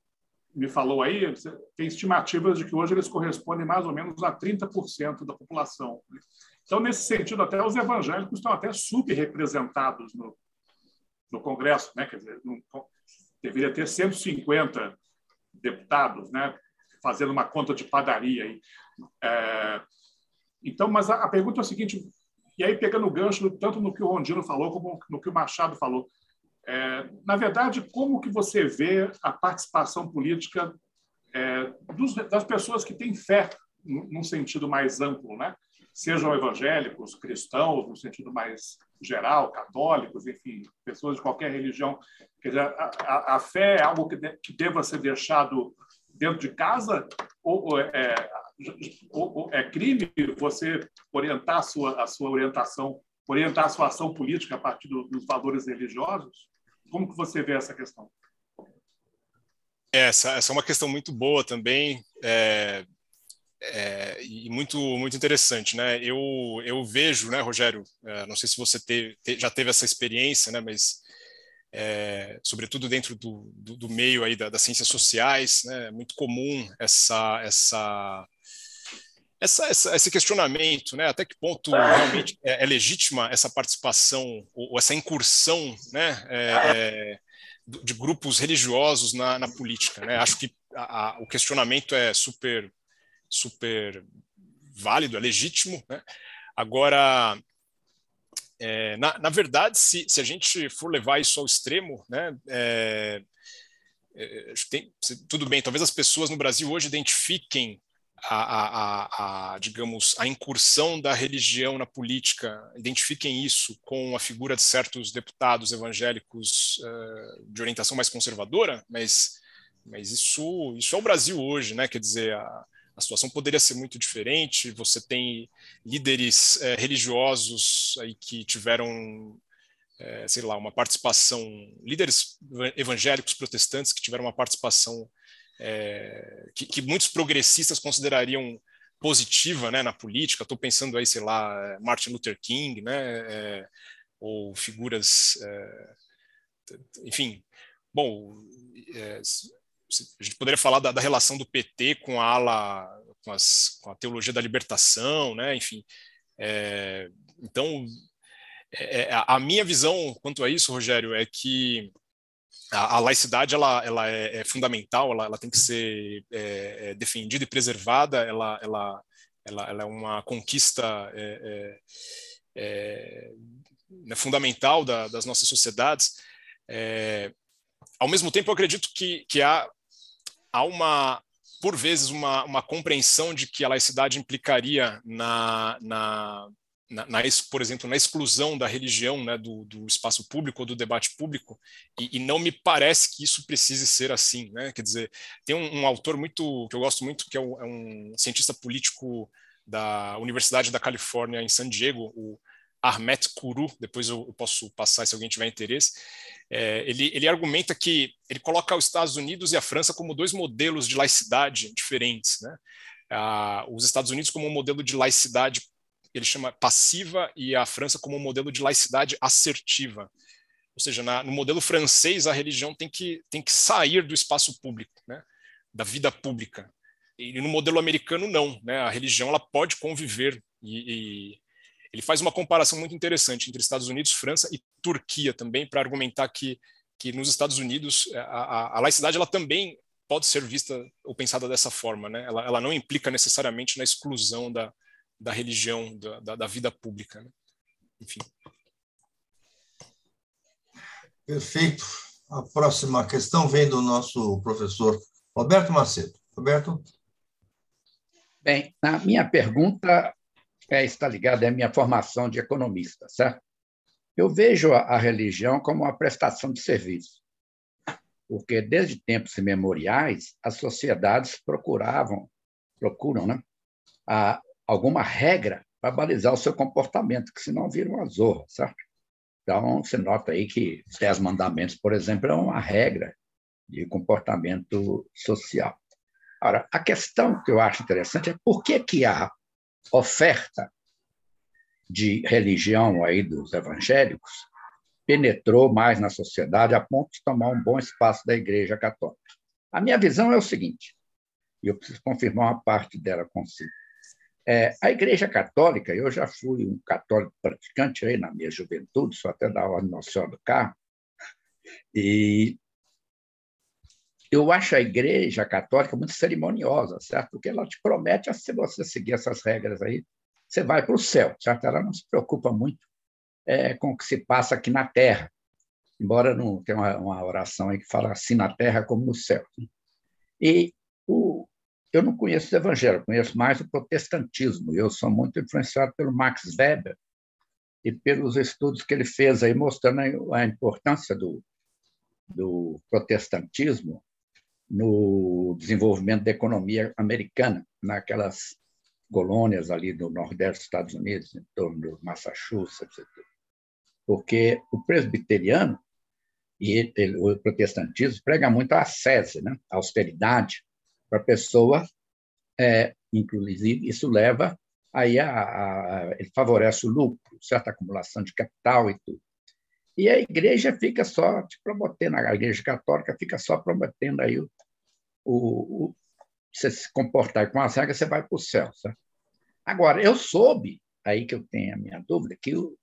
me falou aí, tem estimativas de que hoje eles correspondem mais ou menos a 30% da população. Então, nesse sentido, até os evangélicos estão até subrepresentados no, no Congresso, né? Quer dizer, não, deveria ter 150 deputados, né? Fazendo uma conta de padaria aí. É, então, mas a, a, pergunta é a seguinte, e aí pegando o gancho tanto no que o Rondino falou como no que o Machado falou, é, na verdade, como que você vê a participação política é, dos, das pessoas que têm fé num sentido mais amplo, né? Sejam evangélicos, cristãos, no sentido mais geral, católicos, enfim, pessoas de qualquer religião. Quer dizer, a, a, a fé é algo que, de, que deva ser deixado dentro de casa ou, ou é, é crime você orientar a sua, a sua orientação, orientar a sua ação política a partir do, dos valores religiosos? Como que você vê essa questão? Essa, essa é uma questão muito boa também é, é, e muito muito interessante, né? Eu eu vejo, né, Rogério? É, não sei se você te, já teve essa experiência, né? Mas é, sobretudo dentro do, do, do meio aí da, das ciências sociais, né? É muito comum essa essa essa, essa, esse questionamento, né, até que ponto realmente é, é legítima essa participação ou, ou essa incursão, né, é, é, de grupos religiosos na, na política, né? Acho que a, a, o questionamento é super, super válido, é legítimo, né? Agora, é, na, na, verdade, se, se, a gente for levar isso ao extremo, né, é, é, tem, tudo bem, talvez as pessoas no Brasil hoje identifiquem a, a, a, digamos, a incursão da religião na política, identifiquem isso com a figura de certos deputados evangélicos uh, de orientação mais conservadora, mas, mas isso, isso é o Brasil hoje, né? Quer dizer, a, a situação poderia ser muito diferente. Você tem líderes uh, religiosos aí que tiveram uh, sei lá, uma participação, líderes evangélicos protestantes que tiveram uma participação é, que, que, muitos progressistas considerariam positiva né, na política. Estou pensando aí, sei lá, Martin Luther King, né, é, ou figuras, é, enfim. Bom, é, a gente poderia falar da, da relação do PT com a ala, com, as, com, a teologia da libertação, né? Enfim, é, então a minha visão quanto a isso, Rogério, é que a, a laicidade ela, ela é, é fundamental, ela, ela, tem que ser é, é defendida e preservada, ela, ela, ela, ela é uma conquista é, é, né, fundamental da, das nossas sociedades. ao mesmo tempo, eu acredito que, que há, há uma, por vezes, uma, uma compreensão de que a laicidade implicaria na, na na, na, por exemplo, na exclusão da religião né, do, do, espaço público ou do debate público, e, e, não me parece que isso precise ser assim. Né? Quer dizer, tem um, um autor muito que eu gosto muito, que é um, é um, cientista político da Universidade da Califórnia em San Diego, o Ahmet Kuru, depois eu, eu posso passar se alguém tiver interesse. É, ele, ele argumenta que ele coloca os Estados Unidos e a França como dois modelos de laicidade diferentes. Né? Ah, os Estados Unidos como um modelo de laicidade ele chama passiva e a França como um modelo de laicidade assertiva. Ou seja, na, no modelo francês, a religião tem que, tem que sair do espaço público, né? da vida pública. E no modelo americano, não. Né? A religião ela pode conviver. E, e ele faz uma comparação muito interessante entre Estados Unidos, França e Turquia também, para argumentar que, que nos Estados Unidos a, a, a, laicidade ela também pode ser vista ou pensada dessa forma. Né? Ela, ela não implica necessariamente na exclusão da, da religião, da, da, da vida pública. Né? Enfim. Perfeito. A próxima questão vem do nosso professor Roberto Macedo. Roberto? Bem, a minha pergunta é, está ligada à minha formação de economista, certo? Eu vejo a, a religião como uma prestação de serviço, porque desde tempos imemoriais as sociedades procuravam, procuram, né, a, alguma regra para balizar o seu comportamento, que senão vira uma zorra? Então, você nota aí que os Dez Mandamentos, por exemplo, é uma regra de comportamento social. Ora, a questão que eu acho interessante é por que, que a oferta de religião aí dos evangélicos penetrou mais na sociedade a ponto de tomar um bom espaço da Igreja Católica. A minha visão é o seguinte, e eu preciso confirmar uma parte dela consigo. É, a Igreja Católica, eu já fui um católico praticante aí na minha juventude, só até da Ordem Senhora do Carmo, e eu acho a Igreja Católica muito cerimoniosa, certo? Porque ela te promete, se você seguir essas regras aí, você vai para o céu, certo? Ela não se preocupa muito é, com o que se passa aqui na Terra, embora não tenha uma, uma oração aí que fala assim na Terra como no céu. E o, eu não conheço o evangelho, conheço mais o protestantismo. Eu sou muito influenciado pelo Max Weber e pelos estudos que ele fez aí mostrando a importância do, do protestantismo no desenvolvimento da economia americana, naquelas colônias ali do nordeste dos Estados Unidos, em torno do Massachusetts, porque o presbiteriano e o protestantismo prega muito a ascese, né? a austeridade, para a pessoa, é, inclusive, isso leva aí a, a, ele favorece o lucro, certa acumulação de capital e tudo. E a igreja fica só te prometendo, a igreja católica fica só prometendo aí o, o, o você se comportar com as regras, você vai para o céu. Certo? Agora, eu soube, aí que eu tenho a minha dúvida, que o,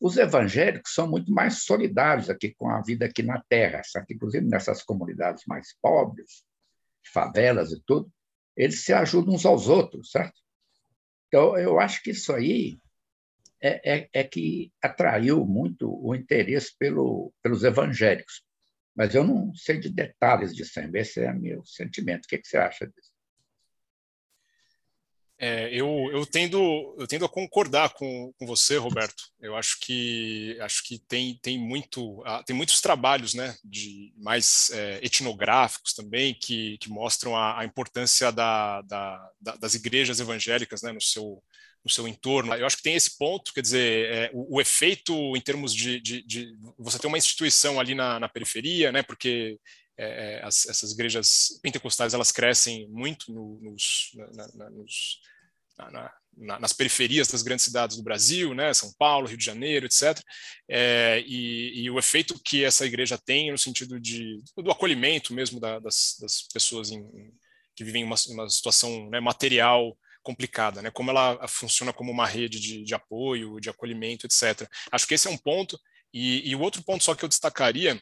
os evangélicos são muito mais solidários aqui com a vida aqui na Terra, certo? inclusive nessas comunidades mais pobres, favelas e tudo, eles se ajudam uns aos outros, certo? Então, eu acho que isso aí é, é, é que atraiu muito o interesse pelo, pelos evangélicos. Mas eu não sei de detalhes disso esse é meu sentimento. O que, que você acha disso? É, eu, eu, tendo, eu tendo a concordar com, com você, Roberto. Eu acho que acho que tem, tem, muito, ah, tem muitos trabalhos né, de mais é, etnográficos também que, que mostram a, a importância da, da, da, das igrejas evangélicas né, no, seu, no seu entorno. Eu acho que tem esse ponto, quer dizer, é, o, o, efeito em termos de, de, de, você ter uma instituição ali na, na periferia, né, porque é, é, as, essas igrejas pentecostais elas crescem muito no, nos, na, na, nos, na, na, nas periferias das grandes cidades do Brasil, né, São Paulo, Rio de Janeiro, etc. É, e, e, o efeito que essa igreja tem no sentido de, do acolhimento mesmo da, das, das, pessoas em, que vivem uma, uma situação né, material complicada, né? Como ela funciona como uma rede de, de, apoio, de acolhimento, etc. Acho que esse é um ponto. E, e o outro ponto só que eu destacaria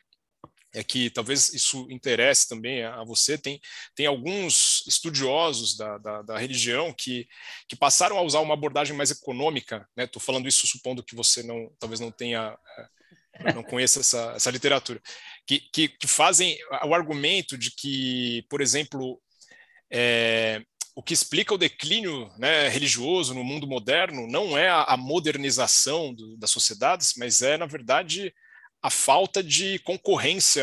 é que talvez isso interesse também a você, tem, tem alguns estudiosos da, da, da religião que, que passaram a usar uma abordagem mais econômica, estou né? falando isso supondo que você não talvez não tenha é, não conheça essa, essa literatura, que, que, que, fazem o argumento de que, por exemplo, é, o que explica o declínio né, religioso no mundo moderno não é a, a modernização do, das sociedades, mas é, na verdade, a falta de concorrência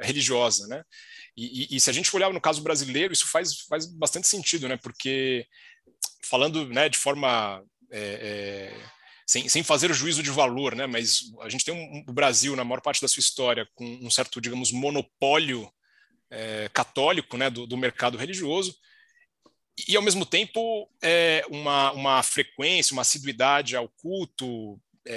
religiosa, né? E, e, e, se a gente olhar no caso brasileiro, isso faz, faz bastante sentido, né? Porque falando né, de forma é, é, sem, sem fazer juízo de valor, né? Mas a gente tem um, o Brasil na maior parte da sua história com um certo, digamos, monopólio é, católico, né, do, do, mercado religioso e ao mesmo tempo é, uma, uma frequência, uma assiduidade ao culto é,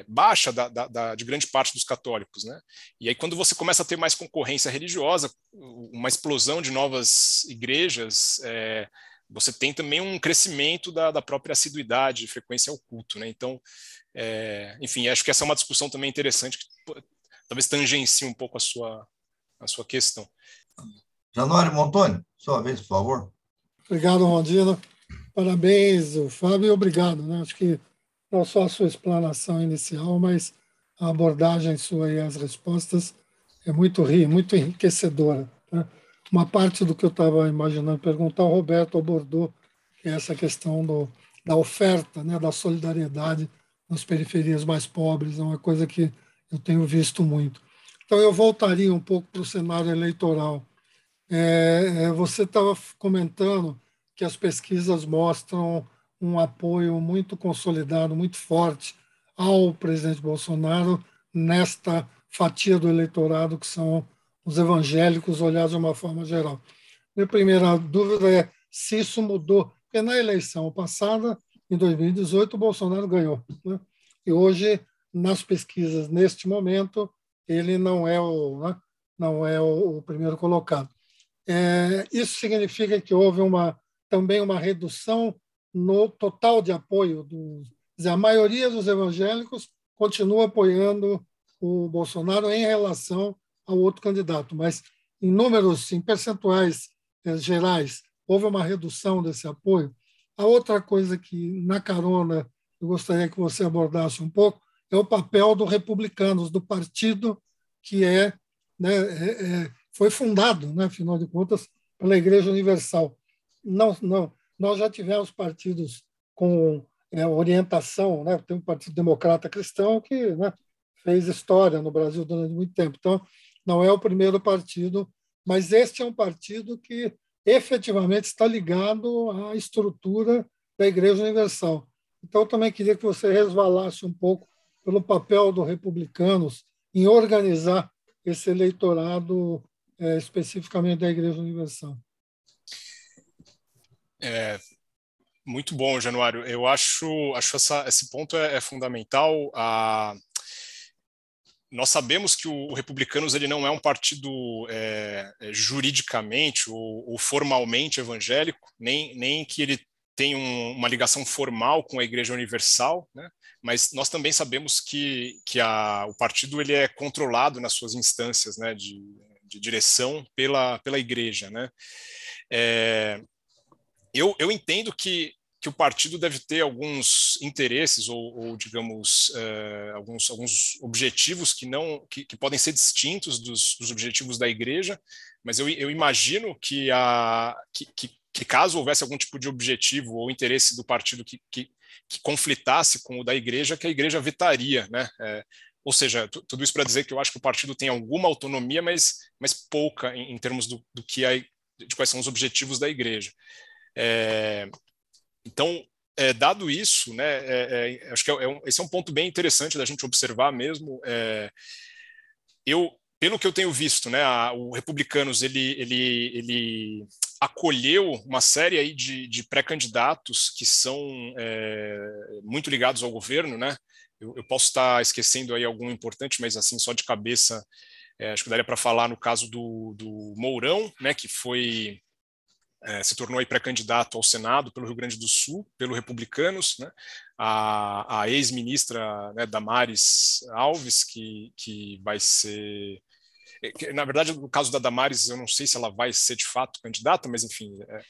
é, baixa da, da, da, de grande parte dos católicos, né? E aí quando você começa a ter mais concorrência religiosa, uma explosão de novas igrejas, é, você tem também um crescimento da, da própria assiduidade, frequência ao culto, né? Então, é, enfim, acho que essa é uma discussão também interessante que talvez tangencie um pouco a sua a sua questão. Januário Montoni, sua vez, por favor. Obrigado, Rondina. Parabéns, Fábio, e obrigado. Né? Acho que não só a sua explanação inicial, mas a abordagem sua e as respostas é muito rica, muito enriquecedora. Né? Uma parte do que eu estava imaginando perguntar, o Roberto abordou essa questão do, da oferta, né, da solidariedade nas periferias mais pobres, é uma coisa que eu tenho visto muito. Então, eu voltaria um pouco para o cenário eleitoral. É, é você estava comentando que as pesquisas mostram um apoio muito consolidado, muito forte ao presidente Bolsonaro nesta fatia do eleitorado que são os evangélicos olhados de uma forma geral. Minha primeira dúvida é se isso mudou, porque na eleição passada, em 2018, o Bolsonaro ganhou. Né? E hoje, nas pesquisas, neste momento, ele não é o, né? não é o, primeiro colocado. É, isso significa que houve uma, também uma redução no total de apoio. Do, dizer, a maioria dos evangélicos continua apoiando o Bolsonaro em relação ao outro candidato, mas em números, em percentuais é, gerais, houve uma redução desse apoio. A outra coisa que, na carona, eu gostaria que você abordasse um pouco é o papel dos republicanos, do partido que é, né, é, é, foi fundado, né, afinal de contas, pela Igreja Universal. Não, não, nós já tivemos partidos com é, orientação, né, tem um Partido Democrata Cristão que né, fez história no Brasil durante muito tempo. Então, não é o primeiro partido, mas este é um partido que efetivamente está ligado à estrutura da Igreja Universal. Então, eu também queria que você resvalasse um pouco pelo papel dos republicanos em organizar esse eleitorado é, especificamente da Igreja Universal. É, muito bom, Januário. Eu acho, acho essa, esse ponto é, é fundamental. Nós sabemos que o, o Republicanos ele não é um partido é, é juridicamente ou, ou, formalmente evangélico, nem, nem que ele tem um, uma ligação formal com a Igreja Universal, né? mas nós também sabemos que, que a, o partido ele é controlado nas suas instâncias né, de, de direção pela, pela Igreja. Né? É, eu, eu entendo que, que o partido deve ter alguns interesses ou, ou digamos, é, alguns, alguns objetivos que não que, que podem ser distintos dos, dos objetivos da Igreja, mas eu, eu imagino que, a, que, que que caso houvesse algum tipo de objetivo ou interesse do partido que, que, que conflitasse com o da igreja, que a igreja vetaria, né? É, ou seja, tudo isso para dizer que eu acho que o partido tem alguma autonomia, mas, mas pouca em, em termos do, do que é, de quais são os objetivos da igreja. É, então, é, dado isso, né, é, é, acho que é, é esse é um ponto bem interessante da gente observar mesmo. eu pelo que eu tenho visto, né, a, o Republicanos ele, ele, ele acolheu uma série aí de, de pré-candidatos que são muito ligados ao governo, né? Eu, eu, posso estar esquecendo aí algum importante, mas assim só de cabeça, é, acho que daria para falar no caso do, do Mourão, né, que foi é, se tornou pré-candidato ao Senado pelo Rio Grande do Sul, pelo Republicanos, né? a, a ex-ministra né, Damares Alves, que, que vai ser é, na verdade, no caso da Damares, eu não sei se ela vai ser de fato candidata, mas enfim, é,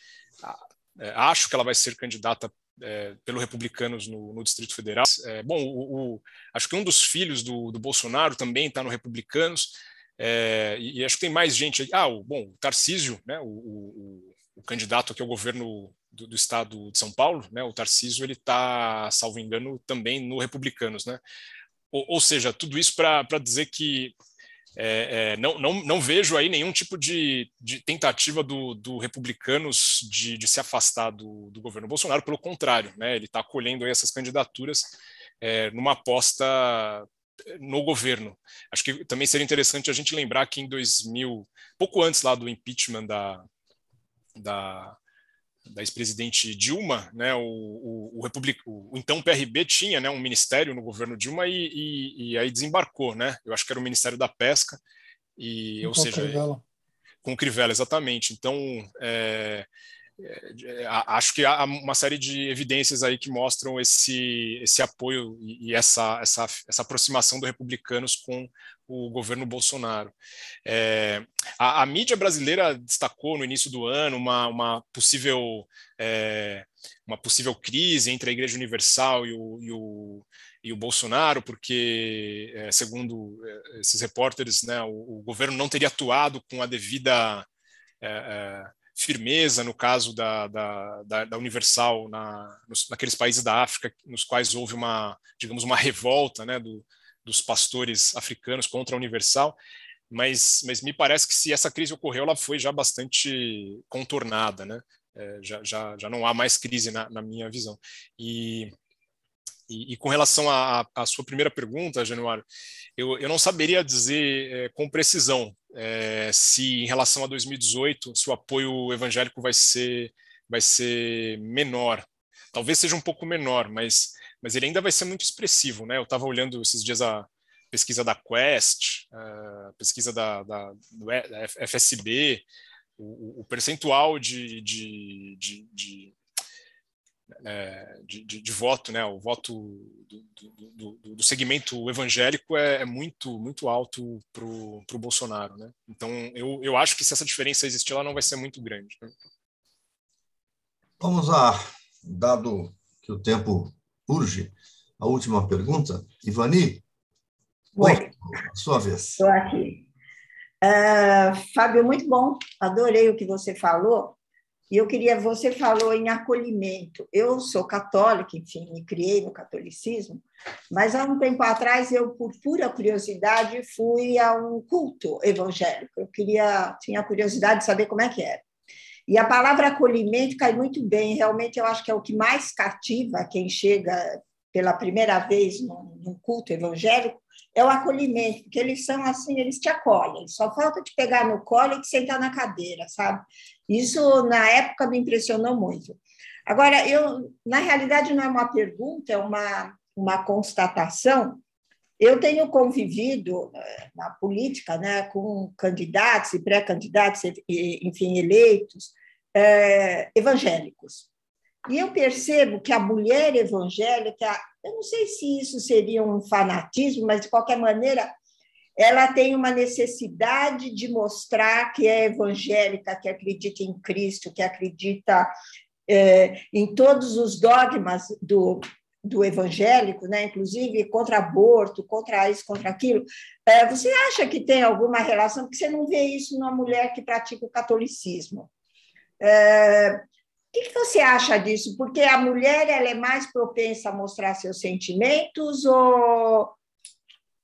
é, acho que ela vai ser candidata é, pelo Republicanos no, no Distrito Federal. É, bom, o, o, acho que um dos filhos do, do Bolsonaro também está no Republicanos, é, e, e, acho que tem mais gente aí. Ah, o, bom, o Tarcísio, né, o, o candidato aqui ao governo do, do, estado de São Paulo, né, o Tarcísio, ele está, salvo engano, também no Republicanos. Né? Ou, ou seja, tudo isso para dizer que é, é, não, não, não vejo aí nenhum tipo de, de tentativa do, do republicanos de, de, se afastar do, do, governo Bolsonaro, pelo contrário, né, ele está acolhendo essas candidaturas é, numa aposta no governo. Acho que também seria interessante a gente lembrar que em 2000, pouco antes lá do impeachment da, da, da ex-presidente Dilma, né, o, o, o, Republic, o, então PRB tinha né, um ministério no governo Dilma e, e, e, aí desembarcou, né? Eu acho que era o Ministério da Pesca e, ou seja, Crivella. com Crivella exatamente. Então, é, acho que há uma série de evidências aí que mostram esse, esse apoio e essa, essa, essa aproximação do republicanos com o governo Bolsonaro. É, a, a, mídia brasileira destacou no início do ano uma, uma possível é, uma possível crise entre a Igreja Universal e o, e o, e o Bolsonaro, porque, é, segundo é, esses repórteres, né, o, o, governo não teria atuado com a devida é, firmeza no caso da, da, da, da Universal na, nos, naqueles países da África nos quais houve uma, digamos, uma revolta né, do, dos pastores africanos contra a Universal, mas, mas me parece que se essa crise ocorreu, ela foi já bastante contornada, né? É, já, já, já não há mais crise na, na minha visão. E, e, e, com relação à, sua primeira pergunta, Januário, eu, eu não saberia dizer é, com precisão é, se em relação a 2018 se o apoio evangélico vai ser vai ser menor. Talvez seja um pouco menor, mas mas ele ainda vai ser muito expressivo, né? Eu estava olhando esses dias a pesquisa da Quest, a pesquisa da, da, da FSB, o, o percentual de, de, de, de é, de, de, de, voto, né? O voto do, do, do, do segmento evangélico é, é, muito muito alto para o Bolsonaro, né? Então eu, eu acho que se essa diferença existir, ela não vai ser muito grande. Né? Vamos lá, dado que o tempo urge, a última pergunta, Ivani. Oi. Sua vez. Estou aqui. Uh, Fábio, muito bom. Adorei o que você falou. E eu queria, você falou em acolhimento. Eu sou católica, enfim, me criei no catolicismo, mas há um tempo atrás eu, por pura curiosidade, fui a um culto evangélico. Eu queria, tinha curiosidade de saber como é que era. E a palavra acolhimento cai muito bem, realmente eu acho que é o que mais cativa quem chega pela primeira vez num culto evangélico, é o acolhimento, porque eles são assim, eles te acolhem, só falta te pegar no colo e te sentar na cadeira, sabe? Isso, na época, me impressionou muito. Agora, eu, na realidade, não é uma pergunta, é uma, uma constatação. Eu tenho convivido eh, na política né, com candidatos e pré-candidatos, enfim, eleitos, é, evangélicos. E eu percebo que a mulher evangélica, eu não sei se isso seria um fanatismo, mas de qualquer maneira, ela tem uma necessidade de mostrar que é evangélica, que acredita em Cristo, que acredita é, em todos os dogmas do, do evangélico, né? inclusive contra aborto, contra isso, contra aquilo. É, você acha que tem alguma relação? Porque você não vê isso numa mulher que pratica o catolicismo. É, o que, você acha disso? Porque a mulher ela é mais propensa a mostrar seus sentimentos ou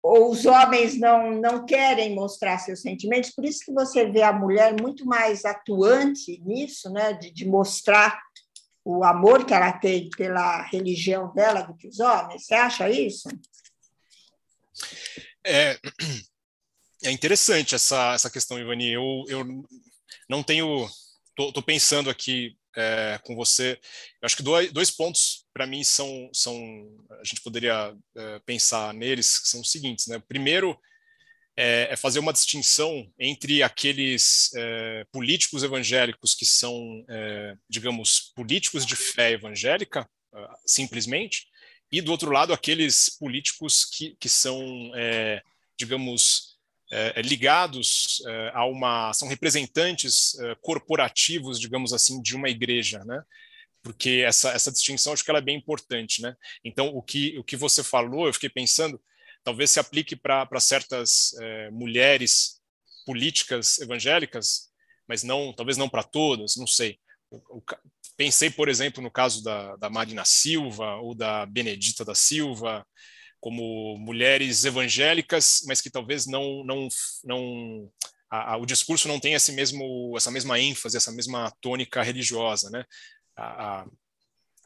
ou os homens não, não querem mostrar seus sentimentos, por isso que você vê a mulher muito mais atuante nisso, né, de, de mostrar o amor que ela tem pela religião dela do que os homens. Você acha isso? É, é interessante essa, essa questão, Ivani. Eu, eu não tenho. Estou pensando aqui é, com você. Eu acho que dois, dois pontos para mim são, são. A gente poderia é, pensar neles, que são os seguintes. Né? Primeiro, é, é fazer uma distinção entre aqueles é, políticos evangélicos que são, é, digamos, políticos de fé evangélica, ah, simplesmente, e do outro lado, aqueles políticos que, que são, é, digamos, é, ligados é, a uma. são representantes corporativos, digamos assim, de uma igreja, né? Porque essa, essa distinção acho que ela é bem importante, né? Então, o que, o que você falou, eu fiquei pensando talvez se aplique para certas é, mulheres políticas evangélicas, mas não, talvez não para todas, não sei. Pensei, por exemplo, no caso da, da Marina Silva ou da Benedita da Silva, como mulheres evangélicas, mas que talvez não, não, não a, a, o discurso não tenha esse mesmo, essa mesma ênfase, essa mesma tônica religiosa, né? A, a,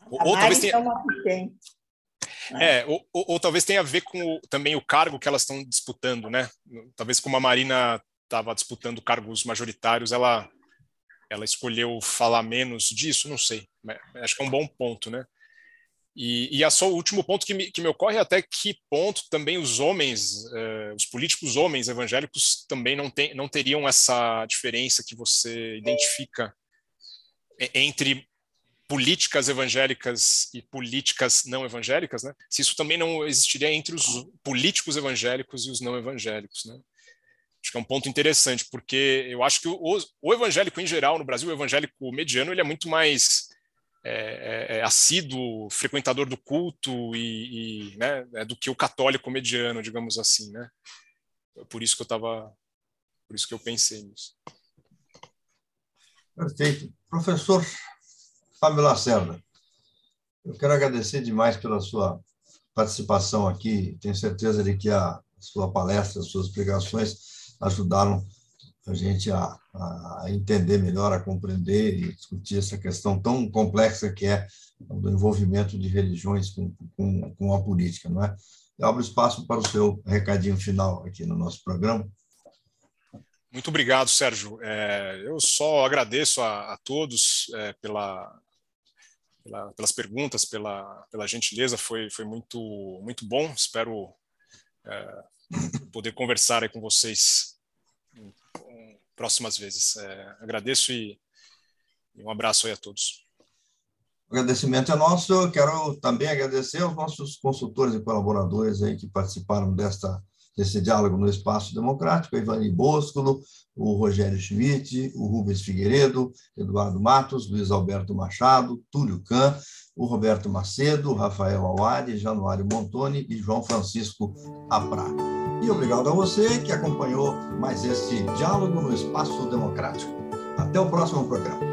ou, ou talvez tenha... É, ou, ou, ou, talvez tenha a ver com o, também o cargo que elas estão disputando, né? Talvez como a Marina estava disputando cargos majoritários, ela ela escolheu falar menos disso, não sei. Acho que é um bom ponto, né? E, e é só o último ponto que me, que me ocorre até que ponto também os homens, eh, os políticos homens evangélicos também não, tem, não teriam essa diferença que você identifica entre políticas evangélicas e políticas não evangélicas, né? Se isso também não existiria entre os políticos evangélicos e os não evangélicos, né? Acho que é um ponto interessante, porque eu acho que o, o evangélico em geral no Brasil, o evangélico mediano, ele é muito mais é, é, é assíduo, frequentador do culto e, e né, é do que o católico mediano, digamos assim, né? Por isso que eu estava, por isso que eu pensei nisso. Perfeito, professor. Fábio Lacerda, eu quero agradecer demais pela sua participação aqui. Tenho certeza de que a sua palestra, as suas explicações ajudaram a gente a, a, entender melhor, a compreender e discutir essa questão tão complexa que é do envolvimento de religiões com, com, com a política, não é? Eu abro espaço para o seu recadinho final aqui no nosso programa. Muito obrigado, Sérgio. É, eu só agradeço a, a todos é, pela, pela, pelas perguntas, pela, pela gentileza, foi, foi muito, muito bom. Espero é, poder conversar com vocês próximas vezes. É, agradeço e, e um abraço aí a todos. O agradecimento é nosso. Eu quero também agradecer aos nossos consultores e colaboradores aí que participaram desta desse diálogo no espaço democrático, a Ivani Boscolo, o Rogério Schmidt, o Rubens Figueiredo, Eduardo Matos, Luiz Alberto Machado, Túlio Can, o Roberto Macedo, Rafael Awari, Januário Montoni e João Francisco Aprá. E obrigado a você que acompanhou mais este diálogo no Espaço Democrático. Até o próximo programa.